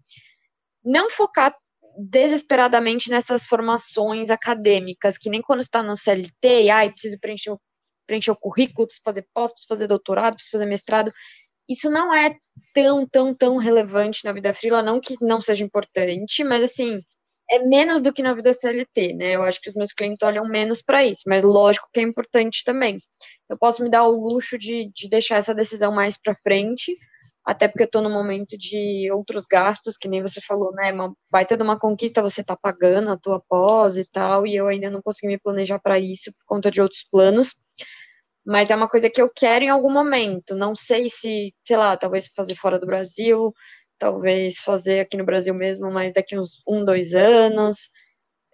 não focar desesperadamente nessas formações acadêmicas, que nem quando está no CLT, e ai, preciso preencher o, preencher o currículo, preciso fazer pós, preciso fazer doutorado, preciso fazer mestrado. Isso não é tão, tão, tão relevante na vida frila, não que não seja importante, mas assim, é menos do que na vida CLT, né? Eu acho que os meus clientes olham menos para isso, mas lógico que é importante também. Eu posso me dar o luxo de, de deixar essa decisão mais para frente, até porque eu estou no momento de outros gastos, que nem você falou, né? Uma baita de uma conquista, você tá pagando a tua pós e tal, e eu ainda não consegui me planejar para isso por conta de outros planos. Mas é uma coisa que eu quero em algum momento. Não sei se, sei lá, talvez fazer fora do Brasil, talvez fazer aqui no Brasil mesmo, mas daqui uns um, dois anos.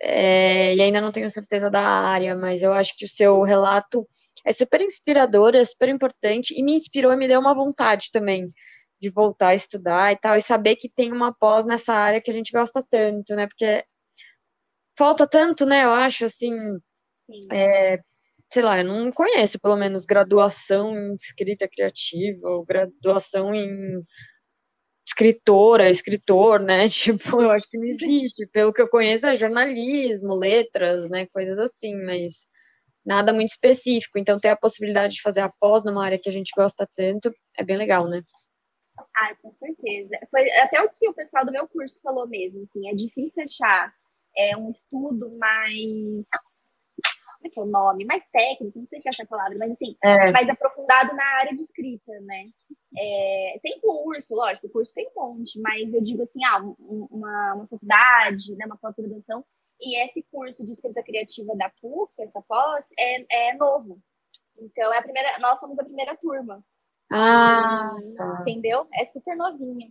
É, e ainda não tenho certeza da área, mas eu acho que o seu relato é super inspirador, é super importante e me inspirou e me deu uma vontade também de voltar a estudar e tal, e saber que tem uma pós nessa área que a gente gosta tanto, né? Porque falta tanto, né? Eu acho, assim, é, sei lá, eu não conheço, pelo menos, graduação em escrita criativa, ou graduação em escritora, escritor, né? Tipo, eu acho que não existe. Pelo que eu conheço, é jornalismo, letras, né? Coisas assim, mas nada muito específico. Então, ter a possibilidade de fazer a pós numa área que a gente gosta tanto é bem legal, né? Ai, com certeza. Foi até o que o pessoal do meu curso falou mesmo, assim, é difícil achar é, um estudo mais como é que é o nome? Mais técnico, não sei se é essa palavra, mas assim, é. mais aprofundado na área de escrita, né? É, tem curso, lógico, curso tem um monte, mas eu digo assim, ah, uma, uma faculdade, né, uma pós-graduação, e esse curso de escrita criativa da PUC, essa pós, é, é novo. Então, é a primeira, nós somos a primeira turma. Ah, tá. Entendeu? É super novinha.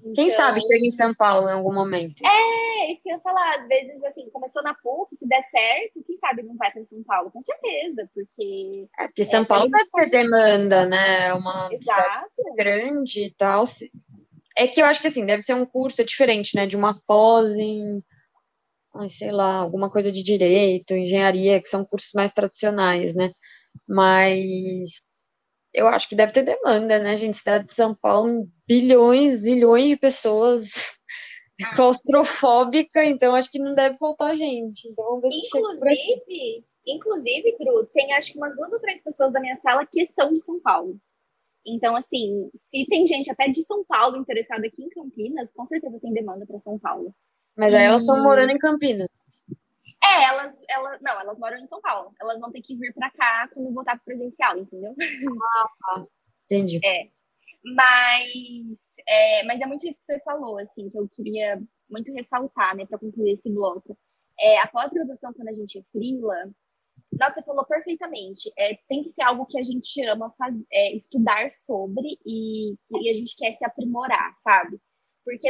Então, Quem sabe chega em São Paulo em algum momento. É, isso que eu ia falar. Às vezes, assim, começou na PUC, se der certo, quem sabe não vai para São Paulo? Com certeza, porque. É, porque São é, Paulo vai ter demanda, né? É uma Exato. grande e tal. É que eu acho que, assim, deve ser um curso diferente, né? De uma pós em. Ai, sei lá, alguma coisa de direito, engenharia, que são cursos mais tradicionais, né? Mas eu acho que deve ter demanda, né, gente? Cidade de São Paulo, bilhões, zilhões de pessoas ah. claustrofóbica, então acho que não deve faltar gente. Então vamos ver inclusive, inclusive, Bru, tem acho que umas duas ou três pessoas da minha sala que são de São Paulo. Então, assim, se tem gente até de São Paulo interessada aqui em Campinas, com certeza tem demanda para São Paulo. Mas aí e... elas estão morando em Campinas. É, elas, elas, não, elas moram em São Paulo. Elas vão ter que vir para cá quando voltar pro presencial, entendeu? Ah, entendi. É. Mas é, mas é muito isso que você falou, assim, que eu queria muito ressaltar, né, para concluir esse bloco. É, a pós-graduação, quando a gente é frila, nossa, você falou perfeitamente. É, tem que ser algo que a gente ama faz, é, estudar sobre e, e a gente quer se aprimorar, sabe? Porque,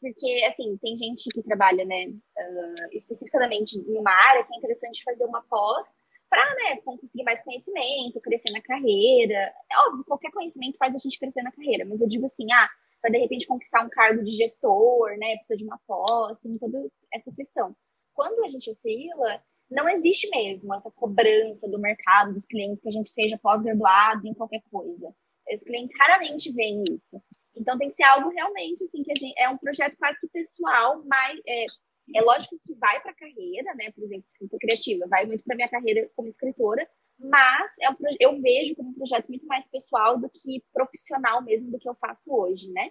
porque, assim, tem gente que trabalha, né, uh, especificamente em uma área que é interessante fazer uma pós para, né, conseguir mais conhecimento, crescer na carreira. É óbvio, qualquer conhecimento faz a gente crescer na carreira, mas eu digo assim, ah, para de repente conquistar um cargo de gestor, né, precisa de uma pós, tem toda essa questão. Quando a gente é não existe mesmo essa cobrança do mercado, dos clientes, que a gente seja pós-graduado em qualquer coisa. Os clientes raramente veem isso. Então tem que ser algo realmente assim que a gente é um projeto quase que pessoal, mas é, é lógico que vai para a carreira, né? Por exemplo, escrita criativa, vai muito para minha carreira como escritora, mas é um, eu vejo como um projeto muito mais pessoal do que profissional mesmo do que eu faço hoje, né?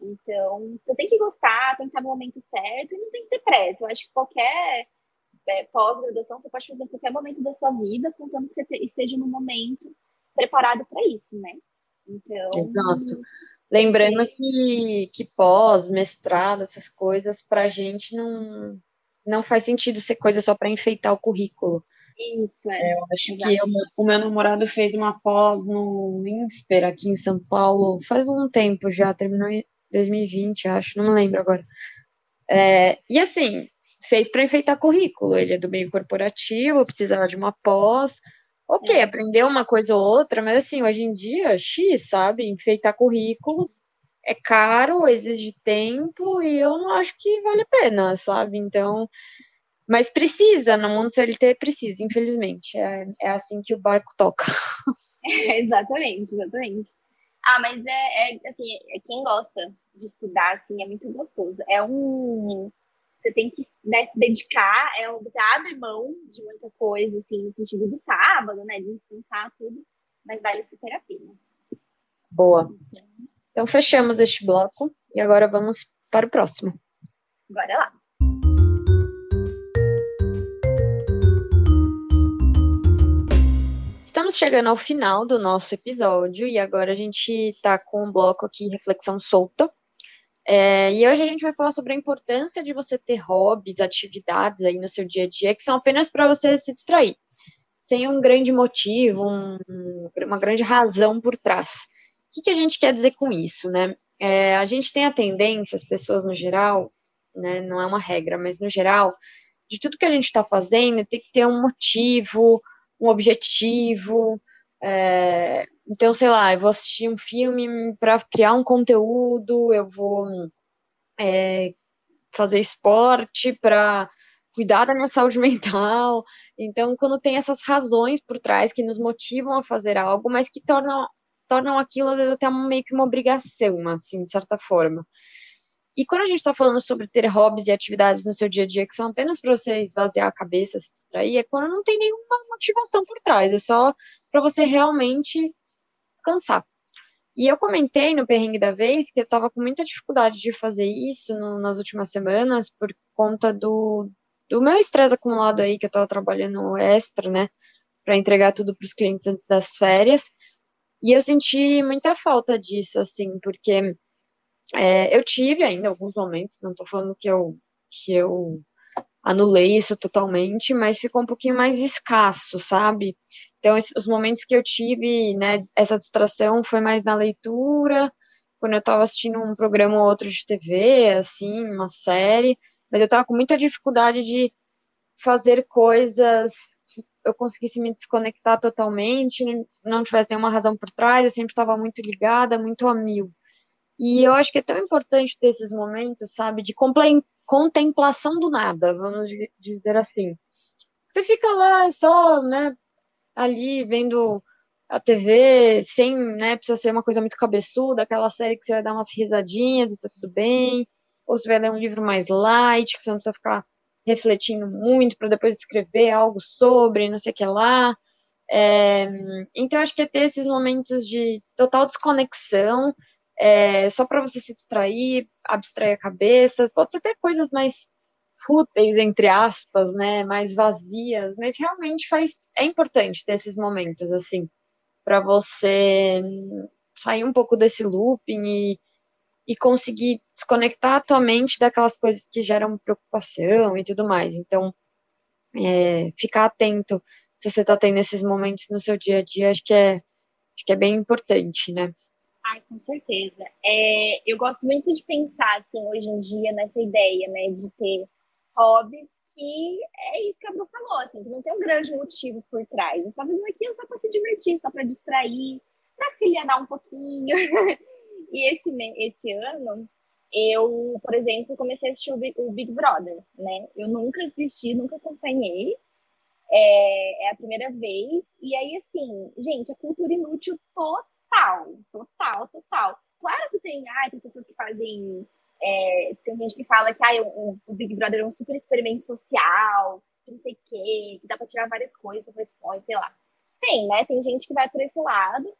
Então, você tem que gostar, tem que estar no momento certo e não tem que ter pressa. Eu acho que qualquer é, pós-graduação você pode fazer em qualquer momento da sua vida, contando que você esteja no momento preparado para isso, né? Então. Exato. Lembrando que, que pós, mestrado, essas coisas, para a gente não, não faz sentido ser coisa só para enfeitar o currículo. Isso, é. Eu acho que eu, o meu namorado fez uma pós no INSPER, aqui em São Paulo, faz um tempo já, terminou em 2020, acho, não me lembro agora. É, e assim, fez para enfeitar currículo. Ele é do meio corporativo, precisava de uma pós, Ok, é. aprender uma coisa ou outra, mas assim, hoje em dia, X, sabe? Enfeitar currículo é caro, exige tempo e eu não acho que vale a pena, sabe? Então, mas precisa, no mundo CLT precisa, infelizmente. É, é assim que o barco toca. É, exatamente, exatamente. Ah, mas é, é assim, é, quem gosta de estudar, assim, é muito gostoso. É um você tem que né, se dedicar, é, você abre mão de muita coisa, assim, no sentido do sábado, né, de descansar tudo, mas vale super a pena. Boa. Então, fechamos este bloco e agora vamos para o próximo. Bora lá. Estamos chegando ao final do nosso episódio e agora a gente está com um bloco aqui, reflexão solta, é, e hoje a gente vai falar sobre a importância de você ter hobbies, atividades aí no seu dia a dia que são apenas para você se distrair, sem um grande motivo, um, uma grande razão por trás. O que, que, a gente quer dizer com isso, né? É, a gente tem a tendência, as pessoas no geral, né, não é uma regra, mas no geral, de tudo que a gente está fazendo, tem que ter um motivo, um objetivo, é, então, sei lá, eu vou assistir um filme para criar um conteúdo, eu vou é, fazer esporte para cuidar da minha saúde mental. Então, quando tem essas razões por trás que nos motivam a fazer algo, mas que tornam, tornam aquilo, às vezes, até meio que uma obrigação, assim, de certa forma. E quando a gente está falando sobre ter hobbies e atividades no seu dia a dia que são apenas para você esvaziar a cabeça, se distrair, é quando não tem nenhuma motivação por trás, é só para você realmente descansar. E eu comentei no perrengue da vez que eu estava com muita dificuldade de fazer isso no, nas últimas semanas por conta do, do meu estresse acumulado aí, que eu estava trabalhando extra, né, para entregar tudo para os clientes antes das férias. E eu senti muita falta disso, assim, porque é, eu tive ainda alguns momentos, não estou falando que eu, que eu anulei isso totalmente, mas ficou um pouquinho mais escasso, sabe? Então, os momentos que eu tive, né, essa distração foi mais na leitura, quando eu estava assistindo um programa ou outro de TV, assim, uma série, mas eu estava com muita dificuldade de fazer coisas que eu conseguisse me desconectar totalmente, não tivesse nenhuma razão por trás, eu sempre estava muito ligada, muito a mil. E eu acho que é tão importante ter esses momentos, sabe, de contemplação do nada, vamos dizer assim. Você fica lá só, né, ali vendo a TV sem, né, precisa ser uma coisa muito cabeçuda, aquela série que você vai dar umas risadinhas e tá tudo bem, ou você vai ler um livro mais light, que você não precisa ficar refletindo muito para depois escrever algo sobre, não sei o que lá. É, então, acho que é ter esses momentos de total desconexão, é, só para você se distrair, abstrair a cabeça, pode ser até coisas mais fúteis, entre aspas, né, mais vazias, mas realmente faz, é importante ter esses momentos, assim, para você sair um pouco desse looping e, e conseguir desconectar a tua mente daquelas coisas que geram preocupação e tudo mais. Então, é, ficar atento se você está tendo esses momentos no seu dia a dia, acho que é, acho que é bem importante, né? Ai, com certeza. É, eu gosto muito de pensar, assim, hoje em dia, nessa ideia, né, de ter hobbies que é isso que a Bru falou, assim, que não tem um grande motivo por trás. Você tá fazendo aquilo só para se divertir, só para distrair, para se alienar um pouquinho. e esse, esse ano, eu, por exemplo, comecei a assistir o Big, o Big Brother, né? Eu nunca assisti, nunca acompanhei. É, é, a primeira vez. E aí, assim, gente, a cultura inútil total, total, total. Claro que tem, ai, tem pessoas que fazem é, tem gente que fala que ah, o, o, Big Brother é um super experimento social, não sei o quê, que dá para tirar várias coisas, reflexões, sei lá. Tem, né? Tem gente que vai por esse lado,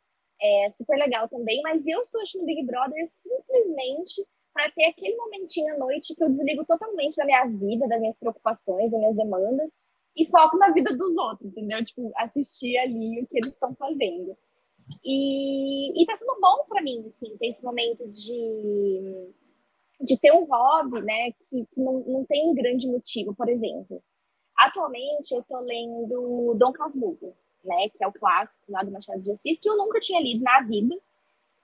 é super legal também, mas eu estou assistindo Big Brother simplesmente para ter aquele momentinho à noite que eu desligo totalmente da minha vida, das minhas preocupações, das minhas demandas e foco na vida dos outros, entendeu? Tipo, assistir ali o que eles estão fazendo. E, e tá sendo bom para mim, assim, ter esse momento de de ter um hobby, né, que, que não, não tem um grande motivo, por exemplo. Atualmente eu tô lendo Dom Casmurro, né, que é o clássico lá do Machado de Assis, que eu nunca tinha lido na vida.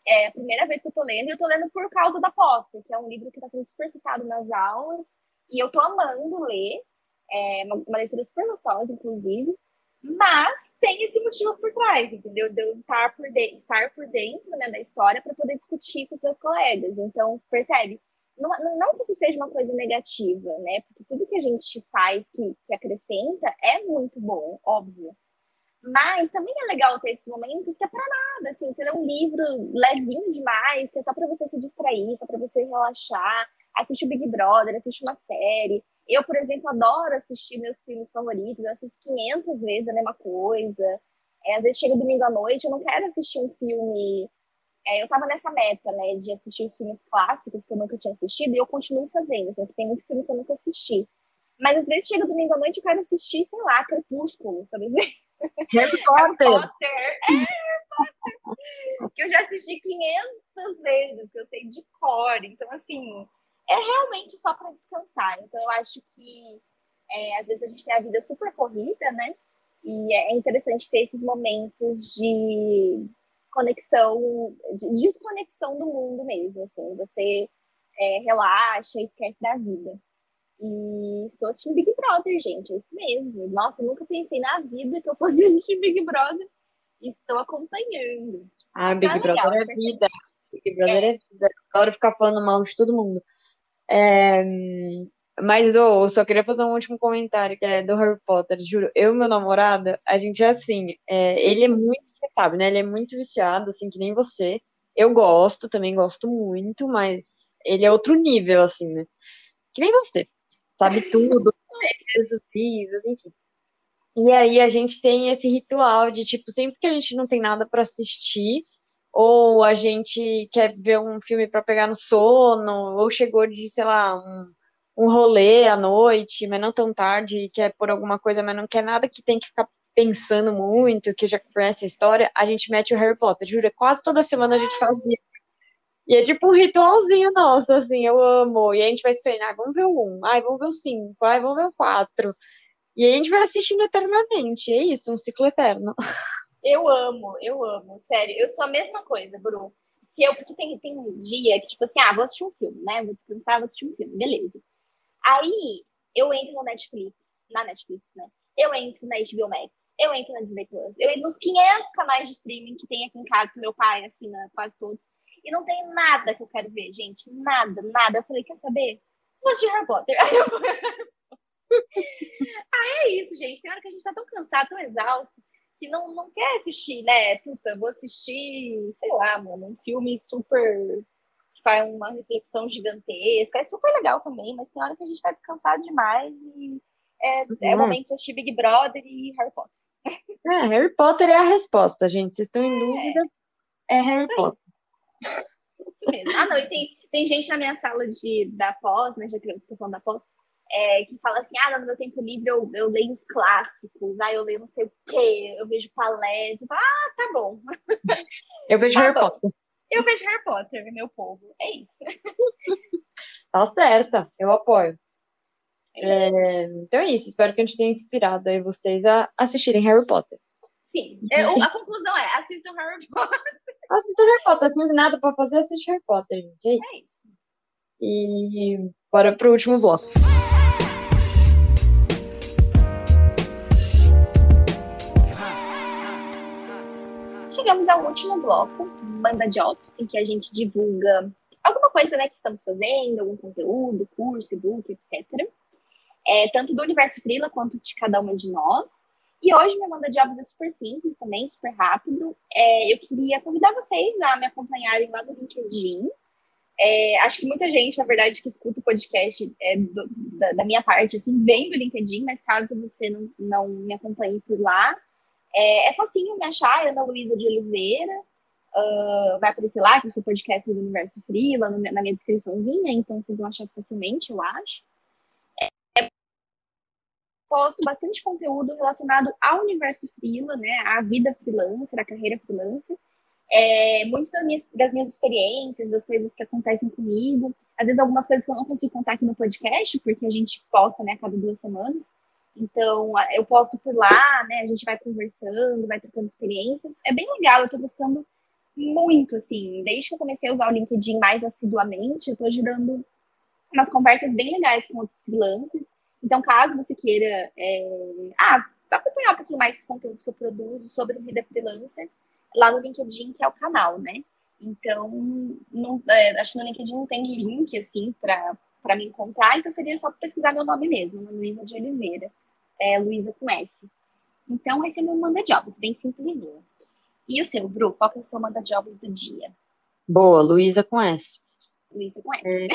É a primeira vez que eu tô lendo, e eu tô lendo por causa da pós, porque é um livro que está sendo super citado nas aulas, e eu tô amando ler, é uma, uma leitura super gostosa, inclusive, mas tem esse motivo por trás, entendeu? De eu estar por, de, estar por dentro né, da história para poder discutir com os meus colegas. Então, percebe? não, não que isso seja uma coisa negativa, né? Porque tudo que a gente faz que, que acrescenta é muito bom, óbvio. Mas também é legal ter esses momentos que é para nada, assim, você lê um livro levinho demais, que é só para você se distrair, só para você relaxar, assistir Big Brother, assistir uma série. Eu, por exemplo, adoro assistir meus filmes favoritos, eu assisto 500 vezes a mesma coisa. É, às vezes chega domingo à noite, eu não quero assistir um filme é, eu tava nessa meta, né, de assistir os filmes clássicos que eu nunca tinha assistido, e eu continuo fazendo, assim, tem muito filme que eu nunca assisti. Mas às vezes chega domingo à noite e eu quero assistir, sei lá, Crepúsculo, sabe dizer? Harry Potter! Harry Potter! É, Harry Potter! que eu já assisti 500 vezes, que eu sei de cor. Então, assim, é realmente só para descansar. Então, eu acho que é, às vezes a gente tem a vida super corrida, né? E é interessante ter esses momentos de, conexão, de desconexão do mundo mesmo, assim, você é, relaxa, esquece da vida. E estou assistindo Big Brother, gente, é isso mesmo. Nossa, nunca pensei na vida que eu fosse assistir Big Brother. Estou acompanhando. Ah, Big tá Brother legal, é vida. Big Brother é. é vida. Adoro ficar falando mal de todo mundo. É, mas eu só queria fazer um último comentário, que é do Harry Potter. Juro, eu e meu namorado, a gente é assim, é, ele é muito, você sabe, né? Ele é muito viciado, assim, que nem você. Eu gosto, também gosto muito, mas ele é outro nível, assim, né? Que nem você. Sabe tudo, conhece os livros, enfim. E aí a gente tem esse ritual de, tipo, sempre que a gente não tem nada para assistir, ou a gente quer ver um filme para pegar no sono, ou chegou de, sei lá, um, um rolê à noite, mas não tão tarde, e quer por alguma coisa, mas não quer nada que tem que ficar pensando muito, que já conhece a história, a gente mete o Harry Potter. Jura, quase toda semana a gente fazia. E é tipo um ritualzinho nosso, assim, eu amo. E a gente vai esperando, ah, vamos ver o um, ai, vamos ver o cinco, ai, vamos ver o quatro. E a gente vai assistindo eternamente. É isso, um ciclo eterno. Eu amo, eu amo. Sério, eu sou a mesma coisa, Bru. Se eu, porque tem, tem um dia que, tipo assim, ah, vou assistir um filme, né? Vou descansar, vou assistir um filme, beleza. Aí eu entro no Netflix, na Netflix, né? Eu entro na HBO Max, eu entro na Disney Plus, eu entro nos 500 canais de streaming que tem aqui em casa, que meu pai assina quase todos. E não tem nada que eu quero ver, gente. Nada, nada. Eu falei, quer saber? Vou assistir Harry Potter. Aí eu ah, é isso, gente. Tem hora que a gente tá tão cansado, tão exausto, que não, não quer assistir, né? Puta, vou assistir, sei lá, mano, um filme super. que faz uma reflexão gigantesca. É super legal também, mas tem hora que a gente tá cansado demais e é, é o momento de assistir Big Brother e Harry Potter. É, Harry Potter é a resposta, gente. Vocês estão em é. dúvida? É, é Harry Potter. Isso mesmo. Ah, não, e tem, tem gente na minha sala de, da pós, né? Já que eu tô falando da pós, é, que fala assim: ah, no meu tempo livre eu, eu leio os clássicos, ah, eu leio não sei o quê, eu vejo palestra. Ah, tá bom. Eu vejo tá Harry bom. Potter. Eu vejo Harry Potter, meu povo. É isso. Tá certa, eu apoio. É, é então é isso, espero que a gente tenha inspirado aí vocês a assistirem Harry Potter. Sim, eu, a conclusão é: assistam Harry Potter. Assistam Harry Potter, se não tem nada pra fazer, assiste Harry Potter, gente. É isso. É isso. E bora pro último bloco. Chegamos ao último bloco, Manda Jobs, em que a gente divulga alguma coisa né, que estamos fazendo, algum conteúdo, curso, e-book, etc. É, tanto do universo Freela quanto de cada uma de nós. E hoje meu Manda Jobs é super simples também, super rápido. É, eu queria convidar vocês a me acompanharem lá no LinkedIn. É, acho que muita gente, na verdade, que escuta o podcast é, do, da, da, minha parte, assim, vem do LinkedIn, mas caso você não, não me acompanhe por lá, é, é facinho me achar, Ana Luísa de Oliveira. Uh, vai aparecer lá, que eu sou podcast do Universo no, na minha descriçãozinha, então vocês vão achar facilmente, eu acho. É, posto bastante conteúdo relacionado ao universo freela, né, à vida freelancer, à carreira freelancer. É, muito das minhas, das minhas experiências, das coisas que acontecem comigo. Às vezes algumas coisas que eu não consigo contar aqui no podcast, porque a gente posta, né, a cada duas semanas. Então, eu posto por lá, né? A gente vai conversando, vai trocando experiências. É bem legal, eu tô gostando muito, assim. Desde que eu comecei a usar o LinkedIn mais assiduamente, eu tô gerando umas conversas bem legais com outros freelancers. Então, caso você queira é, ah, acompanhar um pouquinho mais os conteúdos que eu produzo sobre vida freelancer, lá no LinkedIn, que é o canal, né? Então, não, é, acho que no LinkedIn não tem link, assim, para me encontrar, então seria só pesquisar meu nome mesmo, Luísa de Oliveira, é, Luísa com S. Então, esse é meu manda jobs, bem simplesinho. E o seu, Bru, qual que é o seu manda jobs do dia? Boa, Luísa com S. Luísa com S. É.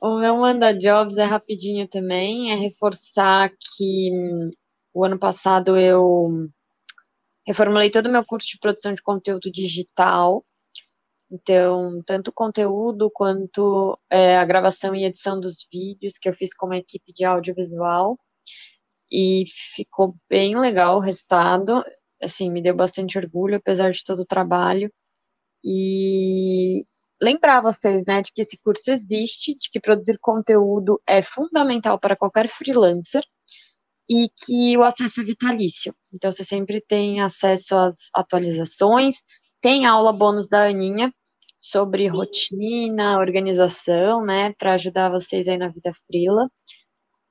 o meu manda jobs é rapidinho também, é reforçar que hum, o ano passado eu reformulei todo o meu curso de produção de conteúdo digital então, tanto o conteúdo quanto é, a gravação e edição dos vídeos que eu fiz com uma equipe de audiovisual. E ficou bem legal o resultado. Assim, me deu bastante orgulho, apesar de todo o trabalho. E lembrar vocês, né, de que esse curso existe, de que produzir conteúdo é fundamental para qualquer freelancer e que o acesso é vitalício. Então, você sempre tem acesso às atualizações, tem aula bônus da Aninha sobre Sim. rotina, organização, né, para ajudar vocês aí na vida frila.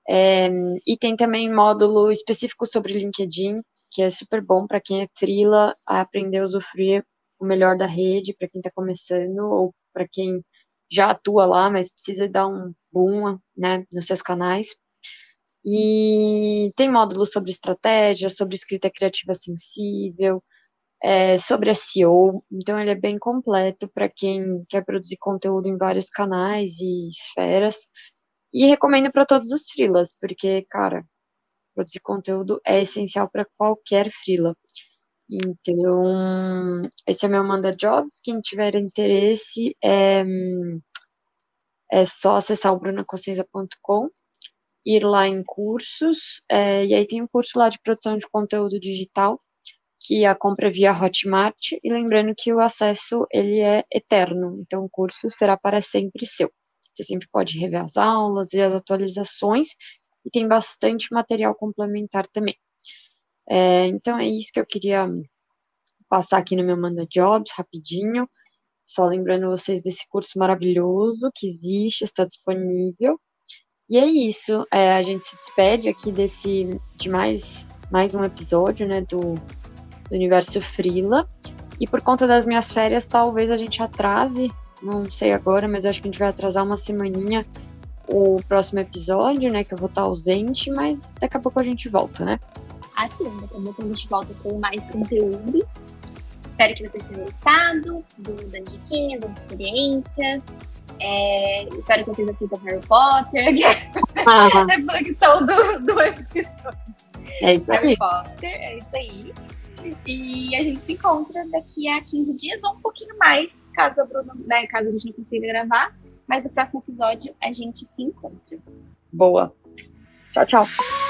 É, e tem também módulo específico sobre LinkedIn, que é super bom para quem é frila, a aprender a usufruir o melhor da rede, para quem está começando, ou para quem já atua lá, mas precisa dar um boom, né, nos seus canais. E tem módulos sobre estratégia, sobre escrita criativa sensível, é, sobre SEO, então ele é bem completo para quem quer produzir conteúdo em vários canais e esferas. E recomendo para todos os freelas, porque, cara, produzir conteúdo é essencial para qualquer freela. Então, esse é meu Manda Jobs. Quem tiver interesse, é, é só acessar o brunacossenza.com, ir lá em cursos, é, e aí tem um curso lá de produção de conteúdo digital, que a compra via Hotmart, e lembrando que o acesso, ele é eterno, então o curso será para sempre seu. Você sempre pode rever as aulas e as atualizações, e tem bastante material complementar também. É, então é isso que eu queria passar aqui no meu Manda Jobs rapidinho. Só lembrando vocês desse curso maravilhoso que existe, está disponível. E é isso. É, a gente se despede aqui desse de mais, mais um episódio né, do, do Universo Frila. E por conta das minhas férias, talvez a gente atrase, não sei agora, mas acho que a gente vai atrasar uma semaninha o próximo episódio, né? Que eu vou estar ausente, mas daqui a pouco a gente volta, né? assim, daqui a pouco a gente volta com mais conteúdos. Espero que vocês tenham gostado do, das diquinhas, das experiências. É, espero que vocês assistam Harry Potter. Ah. é são do, do episódio. É isso Harry aí. Potter, é isso aí. E a gente se encontra daqui a 15 dias ou um pouquinho mais, caso a, né, caso a gente não consiga gravar. Mas no próximo episódio a gente se encontra. Boa. Tchau, tchau.